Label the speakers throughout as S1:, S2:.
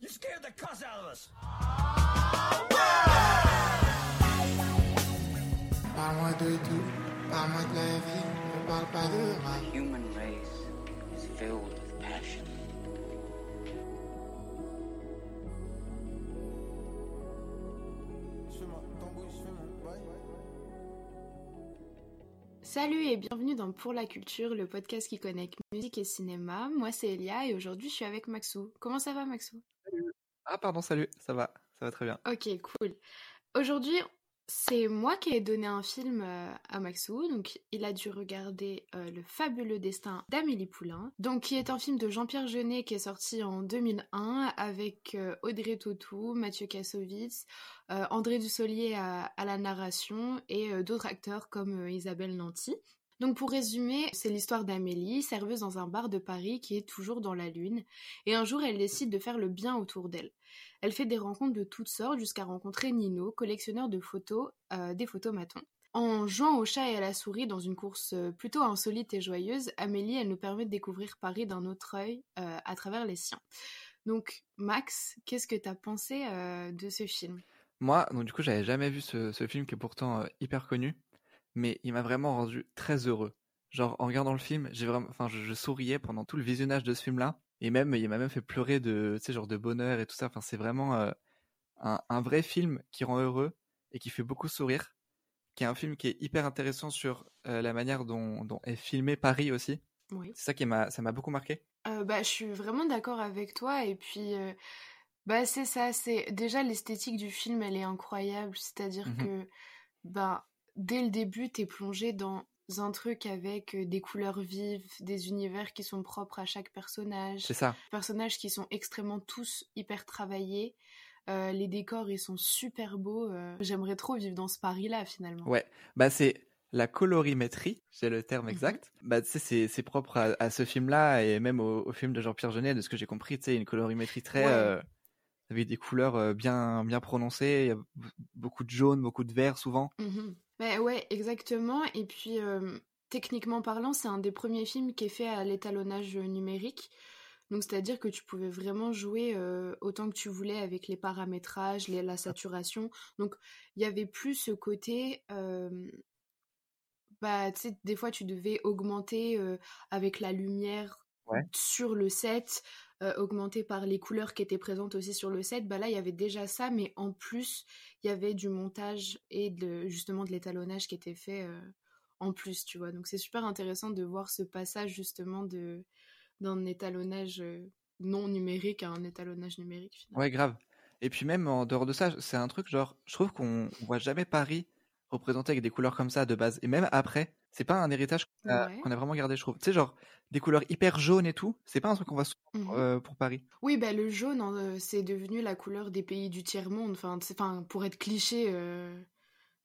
S1: You scared the cuss out of us.
S2: Parle-moi de tout, parle-moi de la vie, ne parle pas de moi.
S3: The human race is filled with passion.
S4: Salut et bienvenue dans Pour la culture, le podcast qui connecte musique et cinéma. Moi c'est Elia et aujourd'hui je suis avec Maxou. Comment ça va Maxou?
S5: Ah pardon, salut, ça va, ça va très bien.
S4: Ok, cool. Aujourd'hui, c'est moi qui ai donné un film euh, à Maxou, donc il a dû regarder euh, Le fabuleux destin d'Amélie Poulain, donc qui est un film de Jean-Pierre Jeunet qui est sorti en 2001 avec euh, Audrey Tautou, Mathieu Kassovitz, André Dussolier à, à la narration et d'autres acteurs comme Isabelle Nanty. Donc pour résumer, c'est l'histoire d'Amélie, serveuse dans un bar de Paris qui est toujours dans la lune, et un jour elle décide de faire le bien autour d'elle. Elle fait des rencontres de toutes sortes jusqu'à rencontrer Nino, collectionneur de photos, euh, des photomatons. En jouant au chat et à la souris dans une course euh, plutôt insolite et joyeuse, Amélie, elle nous permet de découvrir Paris d'un autre œil euh, à travers les siens. Donc, Max, qu'est-ce que t'as pensé euh, de ce film?
S5: Moi, donc du coup, j'avais jamais vu ce, film qui est pourtant hyper connu, mais il m'a vraiment rendu très heureux. Genre, en regardant le film, j'ai vraiment, enfin, je souriais pendant tout le visionnage de ce film-là, et même, il m'a même fait pleurer de, tu sais, genre de bonheur et tout ça. Enfin, c'est vraiment euh, un, un vrai film qui rend heureux et qui fait beaucoup sourire, qui est un film qui est hyper intéressant sur euh, la manière dont, dont est filmé Paris aussi.
S4: Oui.
S5: C'est ça qui m'a, ça m'a beaucoup marqué.
S4: Euh, bah, je suis vraiment d'accord avec toi et puis bah c'est ça, c'est déjà l'esthétique du film, elle est incroyable, c'est-à-dire
S5: Mhm.
S4: que bah dès le début, t'es plongé dans un truc avec euh, des couleurs vives, des univers qui sont propres à chaque personnage,
S5: C'est ça.
S4: personnages qui sont extrêmement tous hyper travaillés. Euh, les décors, ils sont super beaux. euh, J'aimerais trop vivre dans ce Paris-là, finalement.
S5: Ouais, bah c'est la colorimétrie, c'est le terme
S4: Mhm.
S5: exact. Bah tu sais, c'est propre à, à ce film-là et même au, au film de Jean-Pierre Jeunet, de ce que j'ai compris, tu une colorimétrie très
S4: Ouais.
S5: euh, avec des couleurs bien bien prononcées, beaucoup de jaune, beaucoup de vert souvent.
S4: Mhm. Bah ouais, exactement. Et puis, euh, techniquement parlant, c'est un des premiers films qui est fait à l'étalonnage numérique. Donc, c'est-à-dire que tu pouvais vraiment jouer euh, autant que tu voulais avec les paramétrages, les- la saturation. Donc, il y avait plus ce côté... euh, bah, tu sais, des fois, tu devais augmenter avec la lumière
S5: Ouais.
S4: sur le set, euh, augmenter par les couleurs qui étaient présentes aussi sur le set. Bah là, il y avait déjà ça, mais en plus, il y avait du montage et justement de l'étalonnage qui était fait euh, en plus, tu vois. Donc, c'est super intéressant de voir ce passage justement de d'un étalonnage euh, non numérique à un étalonnage numérique, finalement.
S5: Ouais, grave. Et puis même en dehors de ça, c'est un truc genre, je trouve qu'on on voit jamais Paris représenté avec des couleurs comme ça de base. Et même après, c'est pas un héritage qu'on a,
S4: Ouais.
S5: qu'on a vraiment gardé, je trouve. Tu sais, genre des couleurs hyper jaunes et tout, c'est pas un truc qu'on voit souvent
S4: Mhm.
S5: euh, pour Paris.
S4: Oui, bah, le jaune, hein, euh, c'est devenu la couleur des pays du tiers-monde. Enfin, pour être cliché, euh,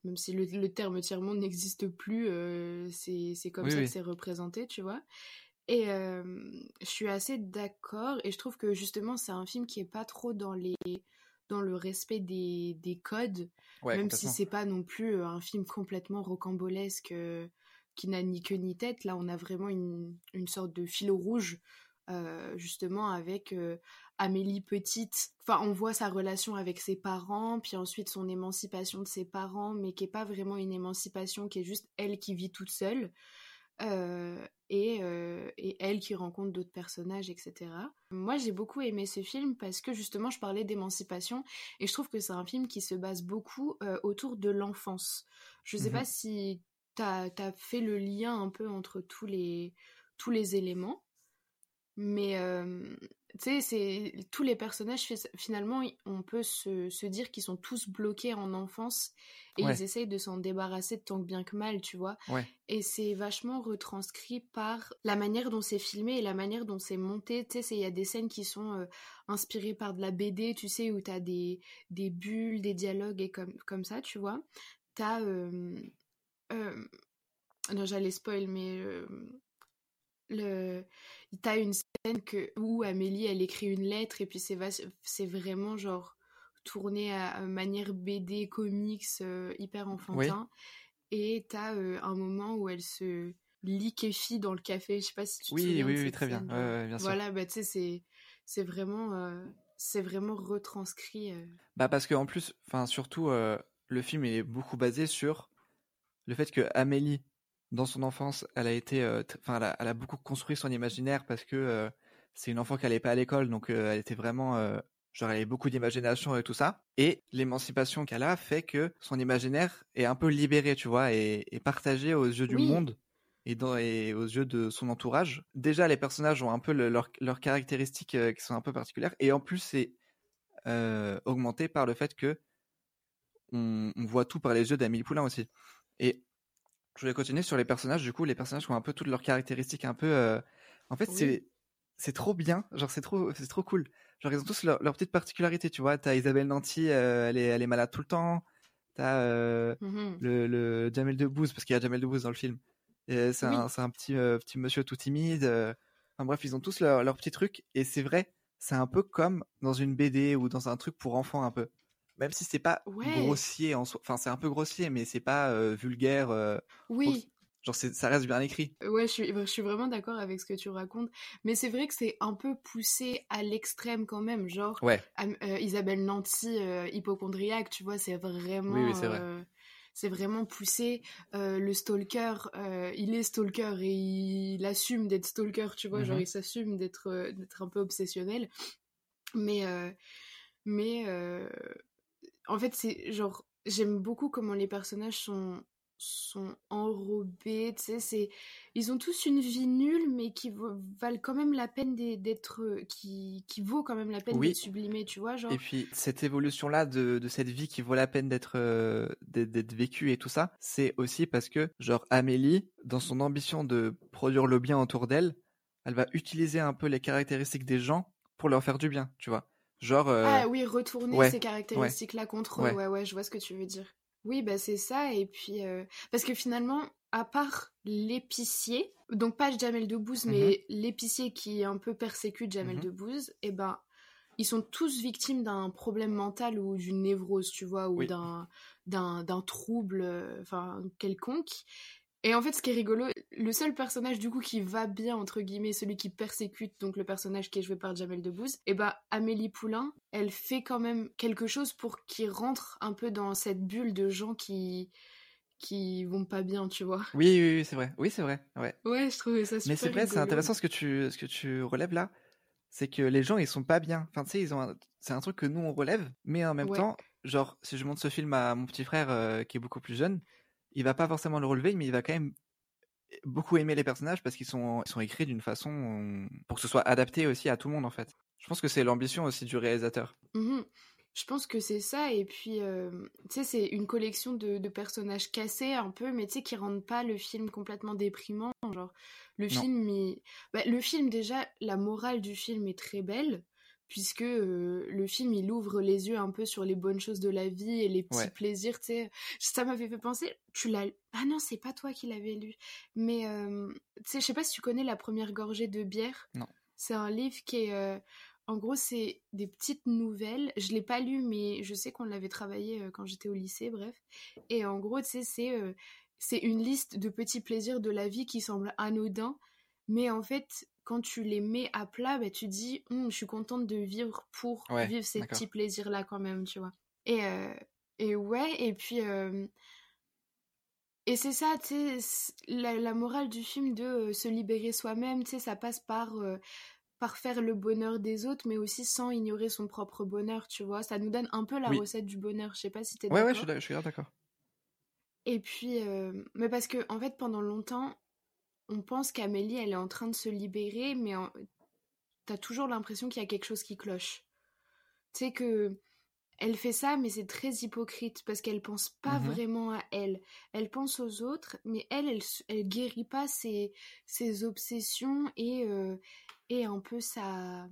S4: même si le, le terme tiers-monde n'existe plus, euh, c'est comme
S5: Oui,
S4: ça
S5: oui.
S4: que c'est représenté, tu vois. Et je suis assez d'accord, et je trouve que justement, c'est un film qui est pas trop dans les dans le respect des, des codes,
S5: Ouais,
S4: même si c'est pas non plus un film complètement rocambolesque qui n'a ni queue ni tête. Là, on a vraiment une, une sorte de fil rouge, euh, justement, avec euh, Amélie petite. Enfin, on voit sa relation avec ses parents, puis ensuite son émancipation de ses parents, mais qui est pas vraiment une émancipation, qui est juste elle qui vit toute seule. Euh, et, et elle qui rencontre d'autres personnages, etc. Moi, j'ai beaucoup aimé ce film parce que justement, je parlais d'émancipation et je trouve que c'est un film qui se base beaucoup autour de l'enfance. Je sais
S5: Mhm.
S4: pas si t'as as fait le lien un peu entre tous les, tous les éléments, mais euh, tu sais, c'est tous les personnages, fi- finalement, on peut se, se dire qu'ils sont tous bloqués en enfance et
S5: Ouais.
S4: ils essayent de s'en débarrasser tant que bien que mal, tu vois.
S5: Ouais.
S4: Et c'est vachement retranscrit par la manière dont c'est filmé et la manière dont c'est monté. Tu sais, il y a des scènes qui sont euh, inspirées par de la BD, tu sais, où t'as des, des bulles, des dialogues et comme, comme ça, tu vois. T'as... euh, euh, non, j'allais spoil, mais... euh, le... T'as une scène que... où Amélie, elle écrit une lettre et puis c'est vraiment genre tourné à, à manière BD, comics, euh, hyper enfantin. Et t'as euh, un moment où elle se liquéfie dans le café. Je sais pas si tu te
S5: Oui,
S4: souviens
S5: oui,
S4: de
S5: oui, très bien.
S4: scène,
S5: ouais, bien sûr.
S4: Voilà, bah tu sais, c'est c'est vraiment euh, c'est vraiment retranscrit. euh.
S5: Bah parce que en plus, enfin surtout, euh, le film est beaucoup basé sur le fait que Amélie, dans son enfance, elle a été, euh, enfin, elle, a, elle a beaucoup construit son imaginaire parce que euh, c'est une enfant qui allait pas à l'école, donc euh, elle était vraiment, genre, elle avait beaucoup d'imagination et tout ça. Et l'émancipation qu'elle a fait que son imaginaire est un peu libéré, tu vois, et, et partagé aux yeux du
S4: Oui.
S5: monde et, dans, et aux yeux de son entourage. Déjà, les personnages ont un peu le- leurs caractéristiques euh, qui sont un peu particulières, et en plus, c'est euh, augmenté par le fait que on, on voit tout par les yeux d'Amélie Poulain aussi. Et je voulais continuer sur les personnages. Du coup, les personnages ont un peu toutes leurs caractéristiques, un peu. euh, En fait,
S4: Oui.
S5: c'est c'est trop bien. Genre, c'est trop c'est trop cool. Genre, ils ont tous leur, leur petite particularité. Tu vois, t'as Isabelle Nanty, euh, elle est elle est malade tout le temps. T'as euh,
S4: Mhm.
S5: le, le Jamel Debbouze parce qu'il y a Jamel Debbouze dans le film. Et C'est
S4: Oui.
S5: un, petit euh, petit monsieur tout timide. Enfin bref, ils ont tous leur, leur petit truc. Et c'est vrai, c'est un peu comme dans une BD ou dans un truc pour enfants un peu. Même si c'est pas
S4: Ouais.
S5: grossier en soi. Enfin, c'est un peu grossier, mais c'est pas euh, vulgaire. euh,
S4: Oui,
S5: Genre, ça reste bien écrit.
S4: ouais, je suis, je suis vraiment d'accord avec ce que tu racontes. Mais c'est vrai que c'est un peu poussé à l'extrême quand même. Genre,
S5: Ouais.
S4: Euh, Isabelle Nanty, hypochondriaque, tu vois, c'est vraiment.
S5: Oui, oui, c'est vrai.
S4: c'est vraiment poussé. Euh, le stalker, euh, il est stalker et il assume d'être stalker, tu vois, genre
S5: Mhm.
S4: il s'assume d'être euh, d'être un peu obsessionnel. Mais, mais en fait, c'est genre, j'aime beaucoup comment les personnages sont sont enrobés, tu sais, c'est ils ont tous une vie nulle mais qui va- valent quand même la peine d'être qui qui vaut quand même la peine
S5: Oui.
S4: d'être sublimée, tu vois, genre
S5: Et puis, cette évolution-là de, de cette vie qui vaut la peine d'être euh, d'être d'être vécue et tout ça, c'est aussi parce que, genre, Amélie, dans son ambition de produire le bien autour d'elle, elle va utiliser un peu les caractéristiques des gens pour leur faire du bien, tu vois. Genre, euh,
S4: Ah oui, retourner
S5: ouais,
S4: ces caractéristiques-là contre eux.
S5: Ouais.
S4: Ouais, ouais, je vois ce que tu veux dire. Oui, bah c'est ça. Et puis, euh, parce que finalement, à part l'épicier, donc pas Jamel Debbouze, mais l'épicier qui un peu persécute Jamel
S5: Mhm.
S4: Debbouze, et ben, ils sont tous victimes d'un problème mental ou d'une névrose, tu vois, ou
S5: Oui.
S4: d'un d'un trouble, euh, enfin, quelconque. Et en fait, ce qui est rigolo, le seul personnage du coup qui va bien, entre guillemets, celui qui persécute, donc le personnage qui est joué par Jamel Debbouze, et bah Amélie Poulain, elle fait quand même quelque chose pour qu'il rentre un peu dans cette bulle de gens qui qui vont pas bien, tu vois.
S5: oui, oui, oui, c'est vrai. Oui, c'est vrai. Ouais.
S4: Ouais, je trouvais ça super
S5: Mais c'est vrai, c'est intéressant ce que tu, ce que tu relèves là. C'est que les gens, ils sont pas bien. Enfin, tu sais, ils ont un- c'est un truc que nous, on relève. Mais en même
S4: Ouais.
S5: temps, genre, si je montre ce film à mon petit frère euh, qui est beaucoup plus jeune, il va pas forcément le relever, mais il va quand même beaucoup aimer les personnages parce qu'ils sont, ils sont écrits d'une façon euh, pour que ce soit adapté aussi à tout le monde, en fait. Je pense que c'est l'ambition aussi du réalisateur.
S4: Mhm. Je pense que c'est ça, et puis, euh, tu sais, c'est une collection de, de personnages cassés un peu, mais tu sais, qui rendent pas le film complètement déprimant. Genre, le
S5: Non.
S4: film, il- bah, le film, déjà, la morale du film est très belle, puisque euh, le film, il ouvre les yeux un peu sur les bonnes choses de la vie et les petits
S5: Ouais.
S4: plaisirs, tu sais. Ça m'avait fait penser, tu l'as... Ah non, c'est pas toi qui l'avais lu, mais, euh, tu sais, je sais pas si tu connais La première gorgée de bière.
S5: Non.
S4: C'est un livre qui est... euh, en gros, c'est des petites nouvelles. Je l'ai pas lu, mais je sais qu'on l'avait travaillé euh, quand j'étais au lycée, bref. Et en gros, tu sais, c'est euh, c'est une liste de petits plaisirs de la vie qui semblent anodins, mais en fait, quand tu les mets à plat, bah, tu dis, Hum, je suis contente de vivre pour
S5: Ouais,
S4: vivre ces petits plaisirs-là quand même, tu vois. Et, euh, et ouais, et puis... euh, et c'est ça, tu sais, la, la morale du film de euh, se libérer soi-même, tu sais, ça passe par, par faire le bonheur des autres, mais aussi sans ignorer son propre bonheur, tu vois. Ça nous donne un peu la
S5: Oui.
S4: recette du bonheur, je sais pas si t'es
S5: Ouais,
S4: d'accord.
S5: ouais, d'ac- je suis d'accord.
S4: Et puis, mais parce que, en fait, pendant longtemps, on pense qu'Amélie, elle est en train de se libérer, mais en- t'as toujours l'impression qu'il y a quelque chose qui cloche. Tu sais que elle fait ça, mais c'est très hypocrite parce qu'elle pense pas
S5: Mhm.
S4: vraiment à elle. Elle pense aux autres, mais elle, elle, elle guérit pas ses, ses obsessions et, euh, et un peu sa,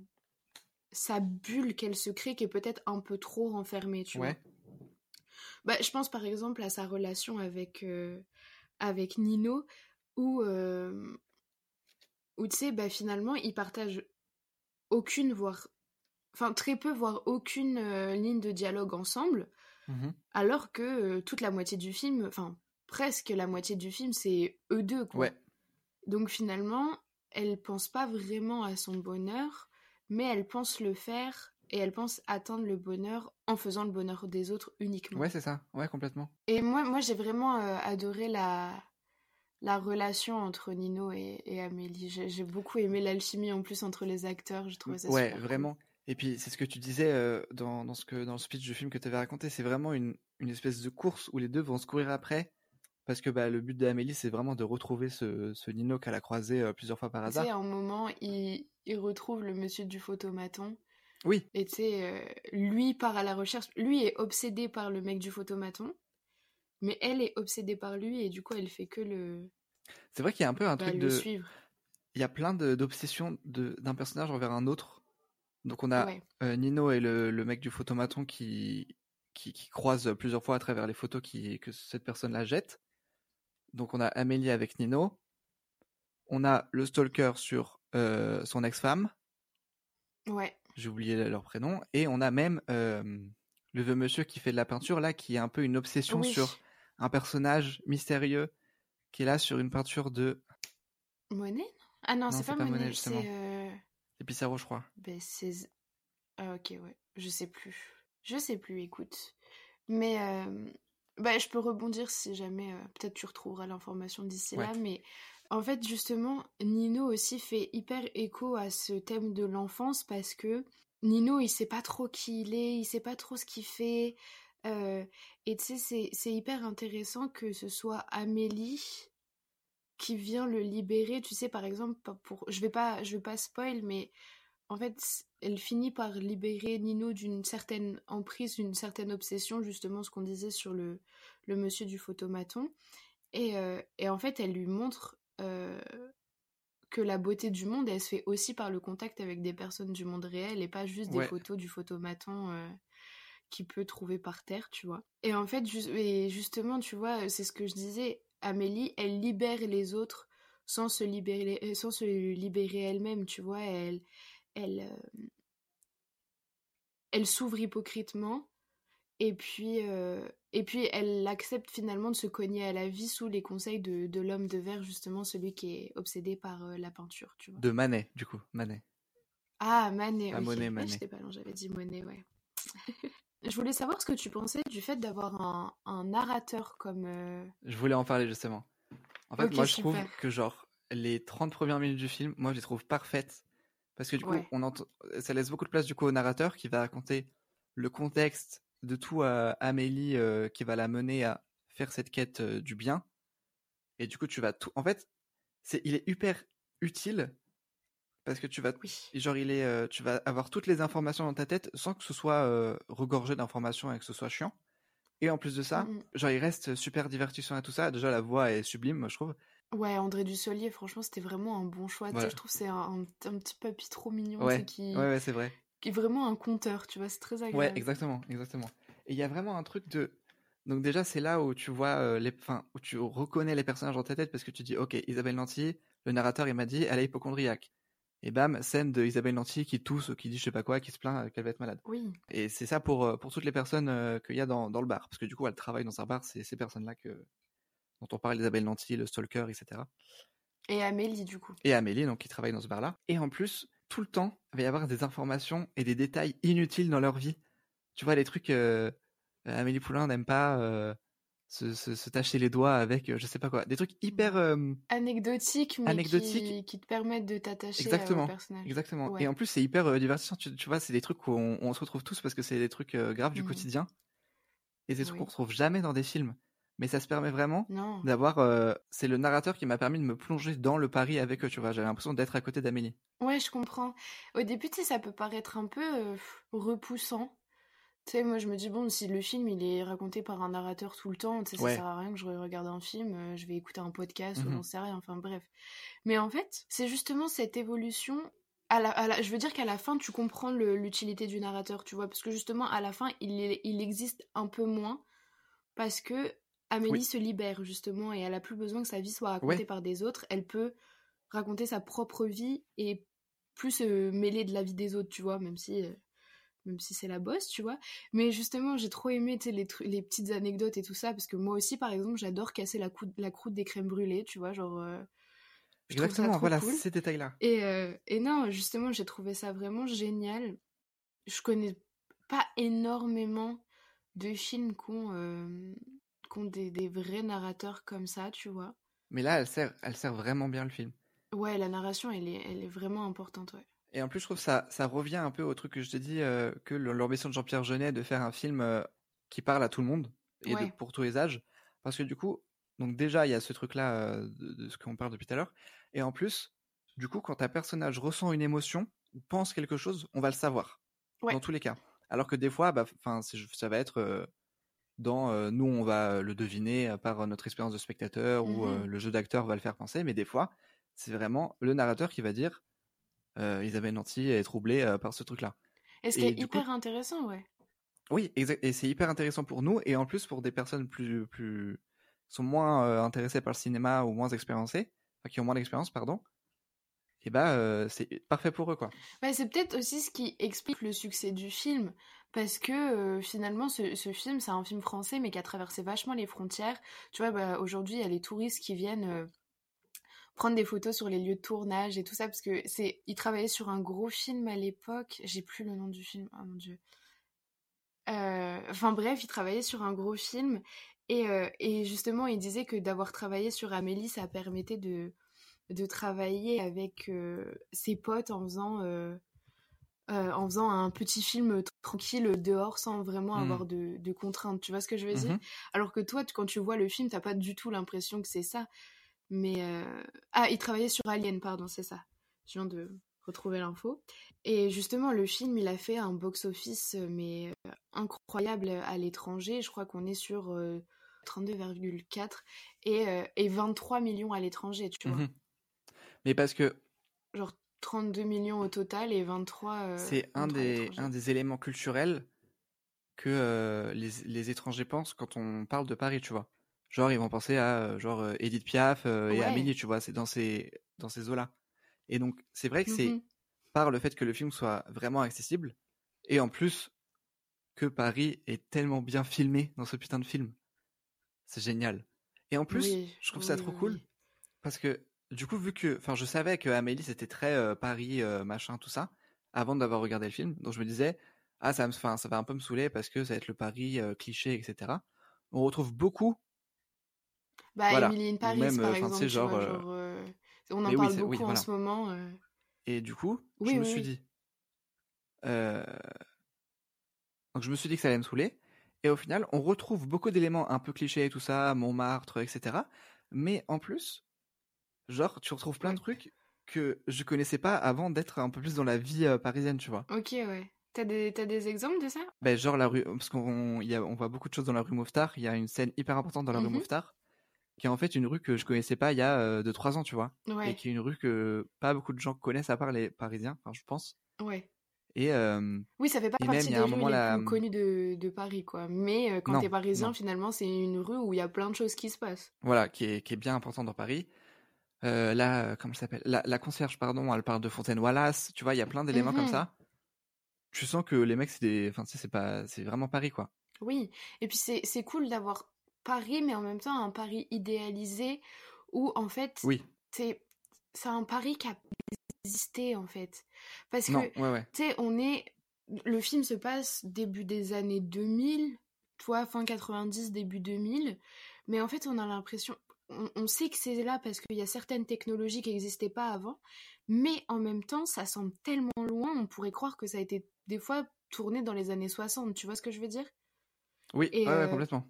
S4: sa bulle qu'elle se crée qui est peut-être un peu trop renfermée, tu vois.
S5: Ouais.
S4: Bah, je pense par exemple à sa relation avec, euh, avec Nino, où, euh, où tu sais, bah, finalement, ils partagent aucune, voire. Enfin, très peu, voire aucune euh, ligne de dialogue ensemble,
S5: Mhm.
S4: alors que euh, toute la moitié du film, enfin, presque la moitié du film, c'est eux deux, quoi.
S5: Ouais.
S4: Donc finalement, elle pense pas vraiment à son bonheur, mais elle pense le faire et elle pense atteindre le bonheur en faisant le bonheur des autres uniquement.
S5: Ouais, c'est ça. Ouais, complètement.
S4: Et moi, moi j'ai vraiment euh, adoré la, la relation entre Nino et, et Amélie. J'ai j'ai beaucoup aimé l'alchimie en plus entre les acteurs. Je trouvais ça
S5: Ouais,
S4: super cool.
S5: vraiment. Et puis, c'est ce que tu disais euh, dans, dans, ce que, dans le speech du film que tu avais raconté. C'est vraiment une, une espèce de course où les deux vont se courir après. Parce que bah, le but d'Amélie, c'est vraiment de retrouver ce, ce Nino qu'elle a croisé euh, plusieurs fois par
S4: Tu sais,
S5: hasard.
S4: à un moment, il, il retrouve le monsieur du photomaton.
S5: Oui,
S4: Et tu sais, euh, lui part à la recherche. Lui est obsédé par le mec du photomaton. Mais elle est obsédée par lui et du coup, elle fait que le,
S5: c'est vrai qu'il y a un peu un
S4: bah,
S5: truc de.
S4: suivre.
S5: Il y a plein d'obsessions d'un personnage envers un autre. Donc, on a
S4: Ouais.
S5: euh, Nino et le, le mec du photomaton qui, qui, qui croisent plusieurs fois à travers les photos qui, que cette personne-là jette. Donc, on a Amélie avec Nino. On a le stalker sur euh, son ex-femme.
S4: Ouais.
S5: j'ai oublié leur prénom, et on a même euh, le vieux monsieur qui fait de la peinture, là, qui a un peu une obsession
S4: Oui.
S5: sur un personnage mystérieux qui est là sur une peinture de
S4: Monet? Ah non,
S5: Non,
S4: c'est pas,
S5: pas Monet,
S4: c'est. euh,
S5: c'est Pissarro, je crois.
S4: Ben, c'est. Ah, ok, ouais. Je sais plus. Je sais plus, écoute. Mais. euh, bah, je peux rebondir si jamais. euh, Peut-être tu retrouveras l'information d'ici
S5: Ouais.
S4: là. Mais en fait, justement, Nino aussi fait hyper écho à ce thème de l'enfance parce que Nino, il sait pas trop qui il est, il sait pas trop ce qu'il fait. Euh, et tu sais, c'est- hyper intéressant que ce soit Amélie qui vient le libérer. Tu sais, par exemple, pour, je vais pas, je vais pas spoil, mais en fait, elle finit par libérer Nino d'une certaine emprise, d'une certaine obsession, justement, ce qu'on disait sur le, le monsieur du photomaton. Et, euh, et en fait, elle lui montre euh, que la beauté du monde, elle se fait aussi par le contact avec des personnes du monde réel et pas juste des
S5: Ouais.
S4: photos du photomaton. Euh, qu'il peut trouver par terre, tu vois. Et en fait, ju- et justement, tu vois, c'est ce que je disais, Amélie, elle libère les autres sans se libérer, euh, sans se libérer elle-même, tu vois. Elle, elle, euh, elle s'ouvre hypocritement et puis, euh, et puis elle accepte finalement de se cogner à la vie sous les conseils de, de l'homme de verre, justement, celui qui est obsédé par euh, la peinture, tu vois.
S5: De Manet, du coup, Manet.
S4: Ah, Manet,
S5: Ah. Monet,
S4: Ouais,
S5: Manet.
S4: j'étais pas loin, j'avais dit Monet, ouais. Je voulais savoir ce que tu pensais du fait d'avoir un, un narrateur comme... euh,
S5: Je voulais en parler justement. En fait,
S4: Ok,
S5: moi je trouve
S4: super.
S5: que genre les 30 premières minutes du film, moi je les trouve parfaites parce que du coup,
S4: Ouais.
S5: on entend ça laisse beaucoup de place du coup au narrateur qui va raconter le contexte de tout à Amélie euh, qui va la mener à faire cette quête euh, du bien. Et du coup, tu vas tout en fait, c'est il est hyper utile parce que tu vas
S4: Oui.
S5: genre il est euh, tu vas avoir toutes les informations dans ta tête sans que ce soit euh, regorgé d'informations et que ce soit chiant. Et en plus de ça,
S4: Mhm.
S5: genre il reste super divertissant et tout ça. Déjà la voix est sublime, moi, je trouve.
S4: Ouais, André Dussolier, franchement, c'était vraiment un bon choix. Tu sais,
S5: Voilà.
S4: je trouve que c'est un, un- un petit papy trop mignon,
S5: Ouais,
S4: qui,
S5: ouais, ouais, c'est vrai.
S4: qui est vraiment un conteur, tu vois, c'est très
S5: Ouais,
S4: agréable.
S5: exactement, exactement. Et il y a vraiment un truc de. Donc déjà c'est là où tu vois euh, les, enfin où tu reconnais les personnages dans ta tête parce que tu dis ok Isabelle Nanty, le narrateur il m'a dit elle est hypochondriaque. Et bam scène de Isabelle Nanty qui tousse ou qui dit je sais pas quoi, qui se plaint qu'elle va être malade.
S4: Oui,
S5: Et c'est ça pour euh, pour toutes les personnes euh, qu'il y a dans, dans le bar parce que du coup elle travaille dans un bar, c'est ces personnes là que dont on parle Isabelle Nanty, le stalker, etc.
S4: et Amélie, du coup.
S5: et Amélie, donc qui travaille dans ce bar-là. Et en plus, tout le temps, il va y avoir des informations et des détails inutiles dans leur vie. Tu vois, les trucs, euh, Amélie Poulain n'aime pas euh, se, se, se tacher les doigts avec, euh, je sais pas quoi, des trucs hyper... euh,
S4: Anecdotique, mais
S5: Anecdotique.
S4: Qui, qui te permettent de t'attacher euh,
S5: Exactement,
S4: au personnage.
S5: exactement.
S4: Ouais.
S5: Et en plus, c'est hyper euh, divertissant. Tu, tu vois, c'est des trucs où on, on se retrouve tous parce que c'est des trucs euh, graves du
S4: Mhm.
S5: quotidien. Et c'est des trucs qu'on retrouve jamais dans des films. Mais ça se permet vraiment
S4: Non.
S5: d'avoir... c'est le narrateur qui m'a permis de me plonger dans le pari avec eux, tu vois. J'avais l'impression d'être à côté d'Amélie.
S4: Ouais, je comprends. Au début, tu sais, ça peut paraître un peu repoussant. Tu sais, moi, je me dis, bon, si le film, il est raconté par un narrateur tout le temps, tu sais, ça sert à rien que je regarde un film, euh, je vais écouter un podcast ou
S5: Mhm.
S4: j'en sais rien, enfin bref. Mais en fait, c'est justement cette évolution. À la, à la- je veux dire qu'à la fin, tu comprends l'utilité du narrateur, tu vois, parce que justement, à la fin, il, est- il existe un peu moins parce que Amélie
S5: Oui.
S4: se libère, justement, et elle a plus besoin que sa vie soit racontée
S5: Ouais.
S4: par des autres. Elle peut raconter sa propre vie et plus se mêler de la vie des autres, tu vois, même si, euh, même si c'est la bosse, tu vois. Mais justement, j'ai trop aimé les, les petites anecdotes et tout ça, parce que moi aussi, par exemple, j'adore casser la, cou- la croûte des crèmes brûlées, tu vois, genre... euh,
S5: Exactement, voilà,
S4: cool.
S5: ces détails-là.
S4: Et, euh, et non, justement, j'ai trouvé ça vraiment génial. je connais pas énormément de films qui ont, euh, qui ont des, des vrais narrateurs comme ça, tu vois.
S5: Mais là, elle sert, elle sert vraiment bien le film.
S4: Ouais, la narration, elle est, elle est vraiment importante, ouais.
S5: Et en plus, je trouve que ça, ça revient un peu au truc que je t'ai dit, euh, que l'ambition de Jean-Pierre Jeunet de faire un film euh, qui parle à tout le monde et de-
S4: Ouais.
S5: pour tous les âges. Parce que du coup, donc déjà, il y a ce truc-là euh, de, de ce qu'on parle depuis tout à l'heure. Et en plus, du coup, quand un personnage ressent une émotion ou pense quelque chose, on va le savoir.
S4: Ouais.
S5: Dans tous les cas. Alors que des fois, bah, ça va être dans nous, on va le deviner par notre expérience de spectateur ou
S4: Mhm.
S5: le jeu d'acteur va le faire penser. Mais des fois, c'est vraiment le narrateur qui va dire Isabelle Nanty est troublée euh, par ce truc-là.
S4: Et ce qui est
S5: coup-
S4: hyper intéressant, ouais.
S5: Oui, exact. Et c'est hyper intéressant pour nous et en plus pour des personnes plus plus sont moins euh, intéressées par le cinéma ou moins expérimentées, enfin, qui ont moins d'expérience, pardon. Et bah euh, c'est parfait pour eux quoi.
S4: Bah, c'est peut-être aussi ce qui explique le succès du film, parce que euh, finalement, ce, ce film, c'est un film français, mais qui a traversé vachement les frontières. Tu vois, bah, aujourd'hui, il y a les touristes qui viennent euh, prendre des photos sur les lieux de tournage et tout ça, parce que c'est, ils travaillaient sur un gros film à l'époque. J'ai plus le nom du film, oh mon dieu. Euh, Enfin bref, ils travaillaient sur un gros film, et, euh, et justement, ils disaient que d'avoir travaillé sur Amélie, ça permettait de de travailler avec euh, ses potes en faisant, euh, en faisant un petit film tr- tranquille dehors sans vraiment
S5: Mhm.
S4: avoir de, de contraintes. Tu vois ce que je veux dire?
S5: Mhm.
S4: Alors que toi, tu- quand tu vois le film, t'as pas du tout l'impression que c'est ça. Mais euh, ah, il travaillait sur Alien, pardon, c'est ça. Je viens de retrouver l'info. Et justement, le film, il a fait un box-office euh, mais euh, incroyable à l'étranger. Je crois qu'on est sur euh, 32,4 et, euh, et 23 millions à l'étranger, tu vois.
S5: Mhm. Mais parce que
S4: Genre 32 millions au total et 23. euh,
S5: c'est un
S4: 23 à
S5: des
S4: l'étranger.
S5: un des éléments culturels que les, les étrangers pensent quand on parle de Paris, tu vois. Genre ils vont penser à euh, genre euh, Edith Piaf euh, et
S4: Ouais.
S5: Amélie, tu vois, c'est dans ces dans ces eaux-là. Et donc c'est vrai que c'est
S4: Mhm.
S5: par le fait que le film soit vraiment accessible et en plus que Paris est tellement bien filmé dans ce putain de film. C'est génial. Et en plus,
S4: Oui,
S5: je trouve ça trop
S4: oui,
S5: cool parce que du coup, vu que, enfin, je savais que Amélie c'était très euh, Paris, euh, machin, tout ça, avant d'avoir regardé le film. Donc je me disais, ah, ça, me, ça va un peu me saouler parce que ça va être le Paris euh, cliché, etc. On retrouve beaucoup.
S4: Bah,
S5: Voilà.
S4: Emily in
S5: Ou
S4: Paris,
S5: même,
S4: par exemple, vois,
S5: genre, euh,
S4: genre, euh, on en
S5: mais
S4: parle beaucoup
S5: oui,
S4: en ce moment. euh.
S5: Et du coup,
S4: Oui,
S5: je me suis dit. Donc je me suis dit que ça allait me saouler. Et au final, on retrouve beaucoup d'éléments un peu clichés et tout ça, Montmartre, etc. Mais en plus, genre, tu retrouves plein de trucs que je connaissais pas avant d'être un peu plus dans la vie euh, parisienne, tu vois.
S4: Ok, ouais. T'as des, des exemples de ça?
S5: Ben, genre la rue, parce qu'on on voit beaucoup de choses dans la rue Mouffetard. Il y a une scène hyper importante dans la rue
S4: Mhm.
S5: Mouffetard, qui est en fait une rue que je connaissais pas il y a 2-3 ans, tu vois. Et qui est une rue que pas beaucoup de gens connaissent à part les Parisiens, enfin je pense.
S4: ouais.
S5: Et euh,
S4: Oui, ça fait pas partie
S5: même,
S4: des rues les
S5: la-
S4: plus connues de, de Paris, quoi. Mais euh, quand t'es parisien,
S5: non.
S4: finalement, c'est une rue où il y a plein de choses qui se passent.
S5: voilà, qui est, qui est bien importante dans Paris. Euh, là, comment elle s'appelle? La, la concierge, pardon, elle parle de Fontaine Wallace. Tu vois, il y a plein d'éléments comme
S4: Mhm.
S5: ça. Tu sens que les mecs, c'est des, enfin, tu sais, c'est pas, c'est vraiment Paris, quoi.
S4: Oui, et puis c'est cool d'avoir Paris, mais en même temps un Paris idéalisé où en fait
S5: Oui.
S4: c'est un Paris qui a existé en fait. Parce
S5: Non,
S4: que
S5: ouais, ouais.
S4: tu sais, on est le film se passe début des années 2000, toi fin 90, début 2000, mais en fait on a l'impression on, on sait que c'est là parce qu'il y a certaines technologies qui n'existaient pas avant, mais en même temps ça semble tellement loin, on pourrait croire que ça a été des fois tourné dans les années 60, tu vois ce que je veux dire?
S5: Oui,
S4: Et,
S5: ouais, ouais,
S4: euh,
S5: complètement.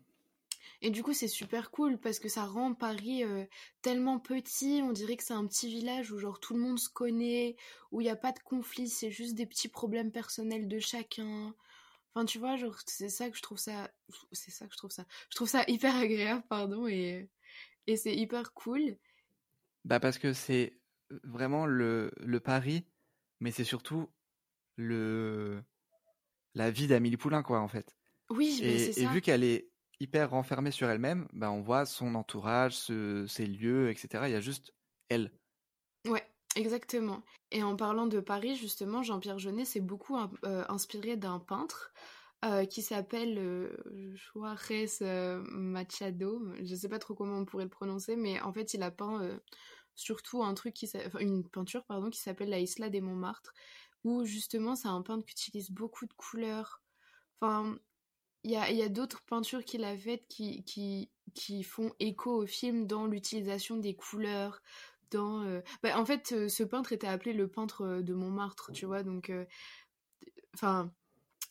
S4: Et du coup, c'est super cool parce que ça rend Paris euh, tellement petit. On dirait que c'est un petit village où genre tout le monde se connaît, où il n'y a pas de conflit, c'est juste des petits problèmes personnels de chacun. Enfin, tu vois, genre c'est ça que je trouve ça, c'est ça que je trouve ça. Je trouve ça hyper agréable, pardon, et et c'est hyper cool.
S5: Bah parce que c'est vraiment le, le Paris, mais c'est surtout le la vie d'Amélie Poulain, quoi, en fait.
S4: Oui, mais c'est
S5: Et, et
S4: ça.
S5: vu qu'elle est hyper renfermée sur elle-même, bah on voit son entourage, ses lieux, etc. Il y a juste elle.
S4: Ouais, exactement. Et en parlant de Paris, justement, Jean-Pierre Jeunet s'est beaucoup euh, inspiré d'un peintre euh, qui s'appelle euh, Juarez euh, Machado. Je sais pas trop comment on pourrait le prononcer, mais en fait, il a peint surtout un truc qui une peinture pardon qui s'appelle la Isla des Montmartre où justement c'est un peintre qui utilise beaucoup de couleurs. Il y a, y a d'autres peintures qu'il a faites qui, qui, qui font écho au film dans l'utilisation des couleurs. Dans, euh, bah, en fait, euh, ce peintre était appelé le peintre euh, de Montmartre, tu vois, donc enfin,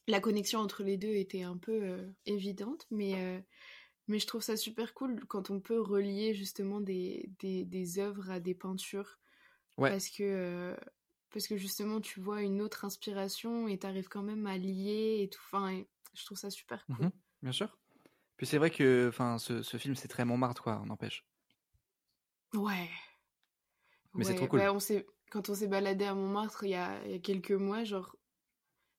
S4: la connexion entre les deux était un peu évidente, mais, mais je trouve ça super cool quand on peut relier justement des, des, des œuvres à des peintures.
S5: Ouais.
S4: Parce que, parce que justement, tu vois une autre inspiration et t'arrives quand même à lier et tout. Enfin, et je trouve ça super cool.
S5: Mhm, bien sûr. Puis c'est vrai que enfin, ce, ce film, c'est très Montmartre, quoi, on n'empêche.
S4: Ouais.
S5: Mais c'est trop cool.
S4: bah, on. Quand on s'est baladé à Montmartre il y a, il y a quelques mois, genre,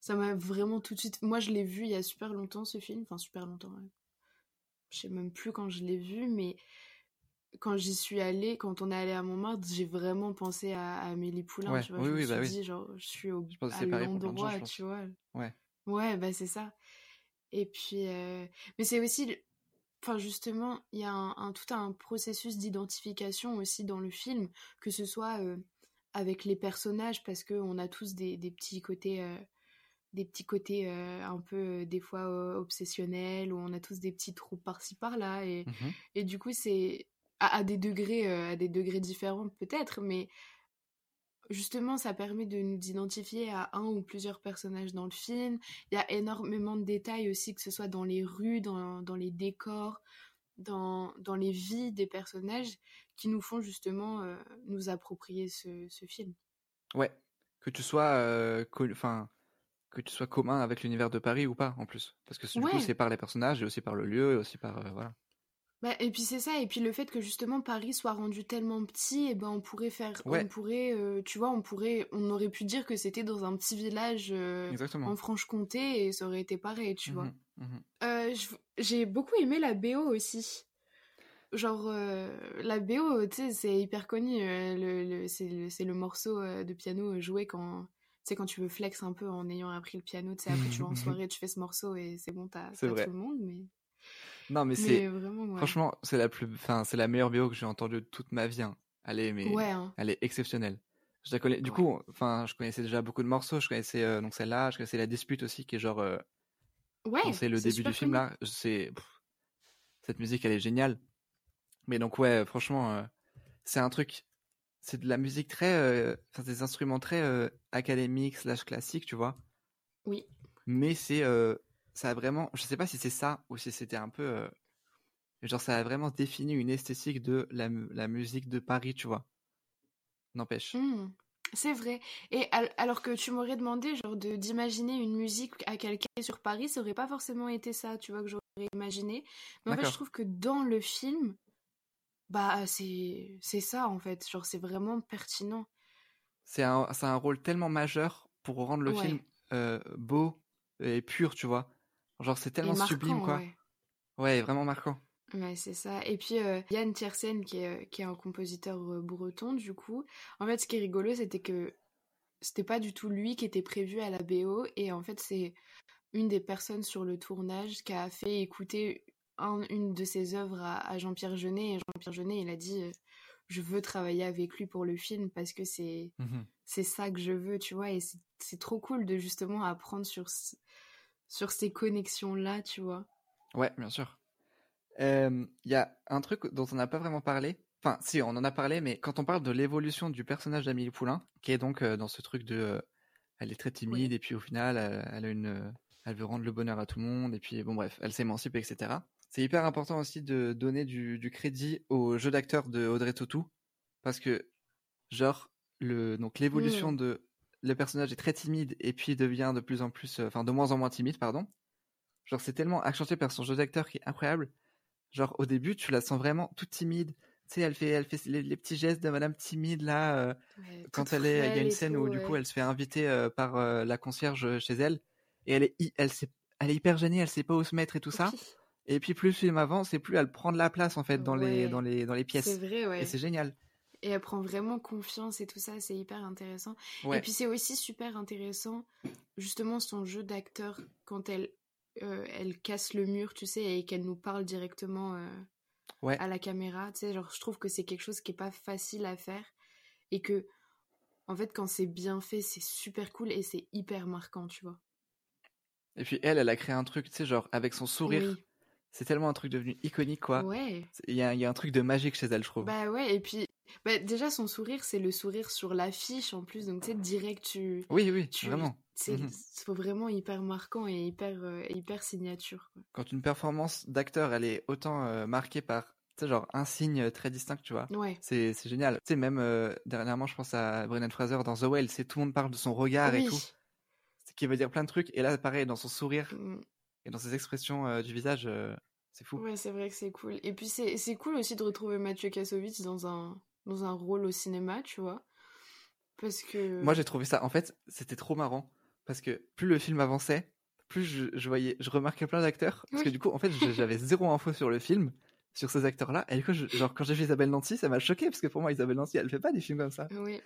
S4: ça m'a vraiment tout de suite. Moi, je l'ai vu il y a super longtemps, ce film. Enfin, super longtemps. ouais. Je sais même plus quand je l'ai vu, mais quand j'y suis allée, quand on est allé à Montmartre, j'ai vraiment pensé à, à Amélie Poulain,
S5: Ouais,
S4: tu vois.
S5: oui,
S4: je me
S5: oui,
S4: suis
S5: bah oui.
S4: dit, genre, je suis au,
S5: Je pense
S4: à l'endroit, tu vois.
S5: Ouais.
S4: Ouais, bah c'est ça. Et puis, euh, mais c'est aussi, enfin justement, il y a un, un- tout un processus d'identification aussi dans le film, que ce soit euh, avec les personnages, parce que on a tous des, des petits côtés, euh, des petits côtés euh, un peu des fois euh, obsessionnels, où on a tous des petits trous par-ci par-là, et,
S5: Mhm.
S4: et du coup c'est à, à des degrés, euh, à des degrés différents peut-être, mais justement, ça permet de nous identifier à un ou plusieurs personnages dans le film. Il y a énormément de détails aussi, que ce soit dans les rues, dans, dans les décors, dans, dans les vies des personnages, qui nous font justement euh, nous approprier ce, ce film.
S5: Ouais. Que tu sois, euh, enfin, que tu sois commun avec l'univers de Paris ou pas, en plus. Parce que du coup, c'est par les personnages et aussi par le lieu et aussi par, euh, voilà.
S4: Bah, et puis c'est ça, et puis le fait que justement Paris soit rendu tellement petit, et ben on pourrait faire,
S5: Ouais.
S4: on pourrait, euh, tu vois, on pourrait, on aurait pu dire que c'était dans un petit village euh, en Franche-Comté et ça aurait été pareil, tu vois.
S5: Mhm, mhm.
S4: Euh, j'ai beaucoup aimé la BO aussi. Genre, la BO, tu sais, c'est hyper connu. le, le- c'est le, le morceau de piano joué quand, tu quand tu veux flex un peu en ayant appris le piano. Tu sais, après, tu vas en soirée, tu fais ce morceau et c'est bon, t'as tout le monde. Mais,
S5: Non, mais
S4: mais
S5: c'est,
S4: ouais.
S5: franchement, c'est la plus, enfin, c'est la meilleure BO que j'ai entendue de toute ma vie. hein. Elle est, mais,
S4: Ouais, hein.
S5: elle est exceptionnelle. Je la connais, du
S4: Ouais.
S5: coup, enfin, je connaissais déjà beaucoup de morceaux. Je connaissais euh, donc celle-là, je connaissais la dispute aussi, qui est genre, euh,
S4: Ouais,
S5: c'est le début du film là, c'est cette musique elle est géniale. Mais donc ouais, franchement, euh, c'est un truc, c'est de la musique très, enfin des instruments très académiques slash classiques, tu vois.
S4: Oui.
S5: Mais c'est, ça a vraiment, je sais pas si c'est ça ou si c'était un peu, euh, genre ça a vraiment défini une esthétique de la, mu- la musique de Paris, tu vois. N'empêche.
S4: Hmm, c'est vrai. Et al- alors que tu m'aurais demandé, genre, de d'imaginer une musique à quelqu'un sur Paris, ça aurait pas forcément été ça, tu vois, que j'aurais imaginé. Mais en fait, je trouve que dans le film, bah, c'est c'est ça, en fait. Genre, c'est vraiment pertinent.
S5: C'est un, un rôle tellement majeur pour rendre le
S4: Ouais.
S5: film euh, beau et pur, tu vois. Genre c'est tellement
S4: marquant,
S5: sublime quoi.
S4: ouais.
S5: Ouais, vraiment marquant.
S4: Ouais, c'est ça. Et puis, euh, Yann Tiersen, qui est, qui est un compositeur euh, breton, du coup, en fait, ce qui est rigolo, c'était que c'était pas du tout lui qui était prévu à la BO, et en fait, c'est une des personnes sur le tournage qui a fait écouter un- une de ses œuvres à, à Jean-Pierre Jeunet, et Jean-Pierre Jeunet, il a dit euh, Je veux travailler avec lui pour le film parce que c'est
S5: Mhm.
S4: c'est ça que je veux, tu vois, et c'est c'est trop cool de justement apprendre sur, ce- sur ces connexions-là, tu vois.
S5: Ouais, bien sûr. Il y a un truc dont on n'a pas vraiment parlé. Enfin, si, on en a parlé, mais quand on parle de l'évolution du personnage d'Amélie Poulain, qui est donc euh, dans ce truc de. euh, elle est très timide, et puis au final, elle, elle a une, euh, elle veut rendre le bonheur à tout le monde, et puis bon, bref, elle s'émancipe, etc. C'est hyper important aussi de donner du, du crédit au jeu d'acteur de Audrey Tautou, parce que, genre, le, donc l'évolution
S4: Mm.
S5: de. Le personnage est très timide, et puis devient de plus en plus. euh, Enfin, de moins en moins timide, pardon. Genre, c'est tellement accentué par son jeu d'acteur qui est incroyable. Genre, au début, tu la sens vraiment toute timide. Tu sais, elle fait, elle fait les, les petits gestes de madame timide, là. euh,
S4: Ouais,
S5: quand elle est, il y a une scène
S4: tout,
S5: où, du coup, elle se fait inviter euh, par euh, la concierge chez elle. Et elle est, elle, elle est hyper gênée, elle sait pas où se mettre et tout ça. Et puis, plus le film avance, et plus elle prend de la place, en fait, dans, les, dans, les, dans les
S4: C'est
S5: pièces.
S4: vrai, ouais.
S5: Et c'est génial.
S4: Et elle prend vraiment confiance et tout ça, c'est hyper intéressant.
S5: Ouais.
S4: Et puis c'est aussi super intéressant, justement, son jeu d'acteur quand elle, euh, elle casse le mur, tu sais, et qu'elle nous parle directement euh,
S5: Ouais.
S4: à la caméra. Tu sais, genre, je trouve que c'est quelque chose qui est pas facile à faire et que, en fait, quand c'est bien fait, c'est super cool et c'est hyper marquant, tu vois.
S5: Et puis elle, elle a créé un truc, tu sais, genre avec son sourire.
S4: Oui.
S5: C'est tellement un truc devenu iconique, quoi.
S4: Ouais.
S5: Y il y a un truc de magique chez elle, je trouve.
S4: Bah ouais, et puis bah, déjà son sourire, c'est le sourire sur l'affiche en plus, donc tu sais, direct, tu.
S5: oui, oui,
S4: tu
S5: vraiment.
S4: C'est c'est vraiment hyper marquant et hyper, euh, hyper signature. Quoi.
S5: Quand une performance d'acteur, elle est autant euh, marquée par, tu sais, genre un signe très distinct, tu vois.
S4: Ouais.
S5: C'est génial. Tu sais, même euh, dernièrement, je pense à Brendan Fraser dans The Whale, c'est tout le monde parle de son regard et tout. C'est qui veut dire plein de trucs. Et là, pareil, dans son sourire
S4: Mm.
S5: et dans ses expressions euh, du visage, euh, c'est fou.
S4: Ouais, c'est vrai que c'est cool. Et puis c'est c'est cool aussi de retrouver Mathieu Kassovitz dans un, dans un rôle au cinéma, tu vois. Parce que.
S5: Moi, j'ai trouvé ça, en fait, c'était trop marrant. Parce que plus le film avançait, plus je, je voyais, je remarquais plein d'acteurs. Parce que du coup, en fait, j'avais zéro info sur le film, sur ces acteurs-là. Et du coup, je- genre, quand j'ai vu Isabelle Nanty, ça m'a choqué. Parce que pour moi, Isabelle Nanty, elle fait pas des films comme ça.
S4: Oui.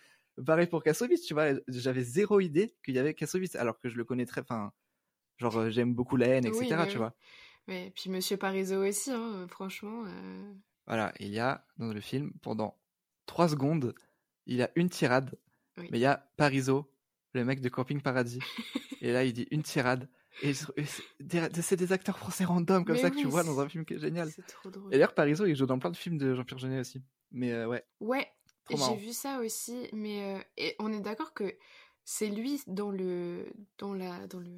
S5: Pareil pour Kassovitz, tu vois. J'avais zéro idée qu'il y avait Kassovitz. Alors que je le connais très, enfin, genre, euh, j'aime beaucoup la haine, etc.
S4: Oui, mais
S5: tu vois.
S4: Mais puis Monsieur Parizeau aussi, hein, euh, franchement. euh,
S5: Voilà. Il y a, dans le film, pendant trois secondes, il a une tirade.
S4: Oui.
S5: Mais il y a Parizeau, le mec de Camping Paradis. et là, il dit une tirade. Et c'est des, acteurs français random comme
S4: Mais
S5: ça que tu vois dans un film qui est génial.
S4: C'est trop drôle.
S5: Et d'ailleurs, Parizeau, il joue dans plein de films de Jean-Pierre Jeunet aussi. Mais euh, ouais,
S4: Ouais, j'ai vu ça aussi, mais euh, et on est d'accord que c'est lui dans le dans la dans le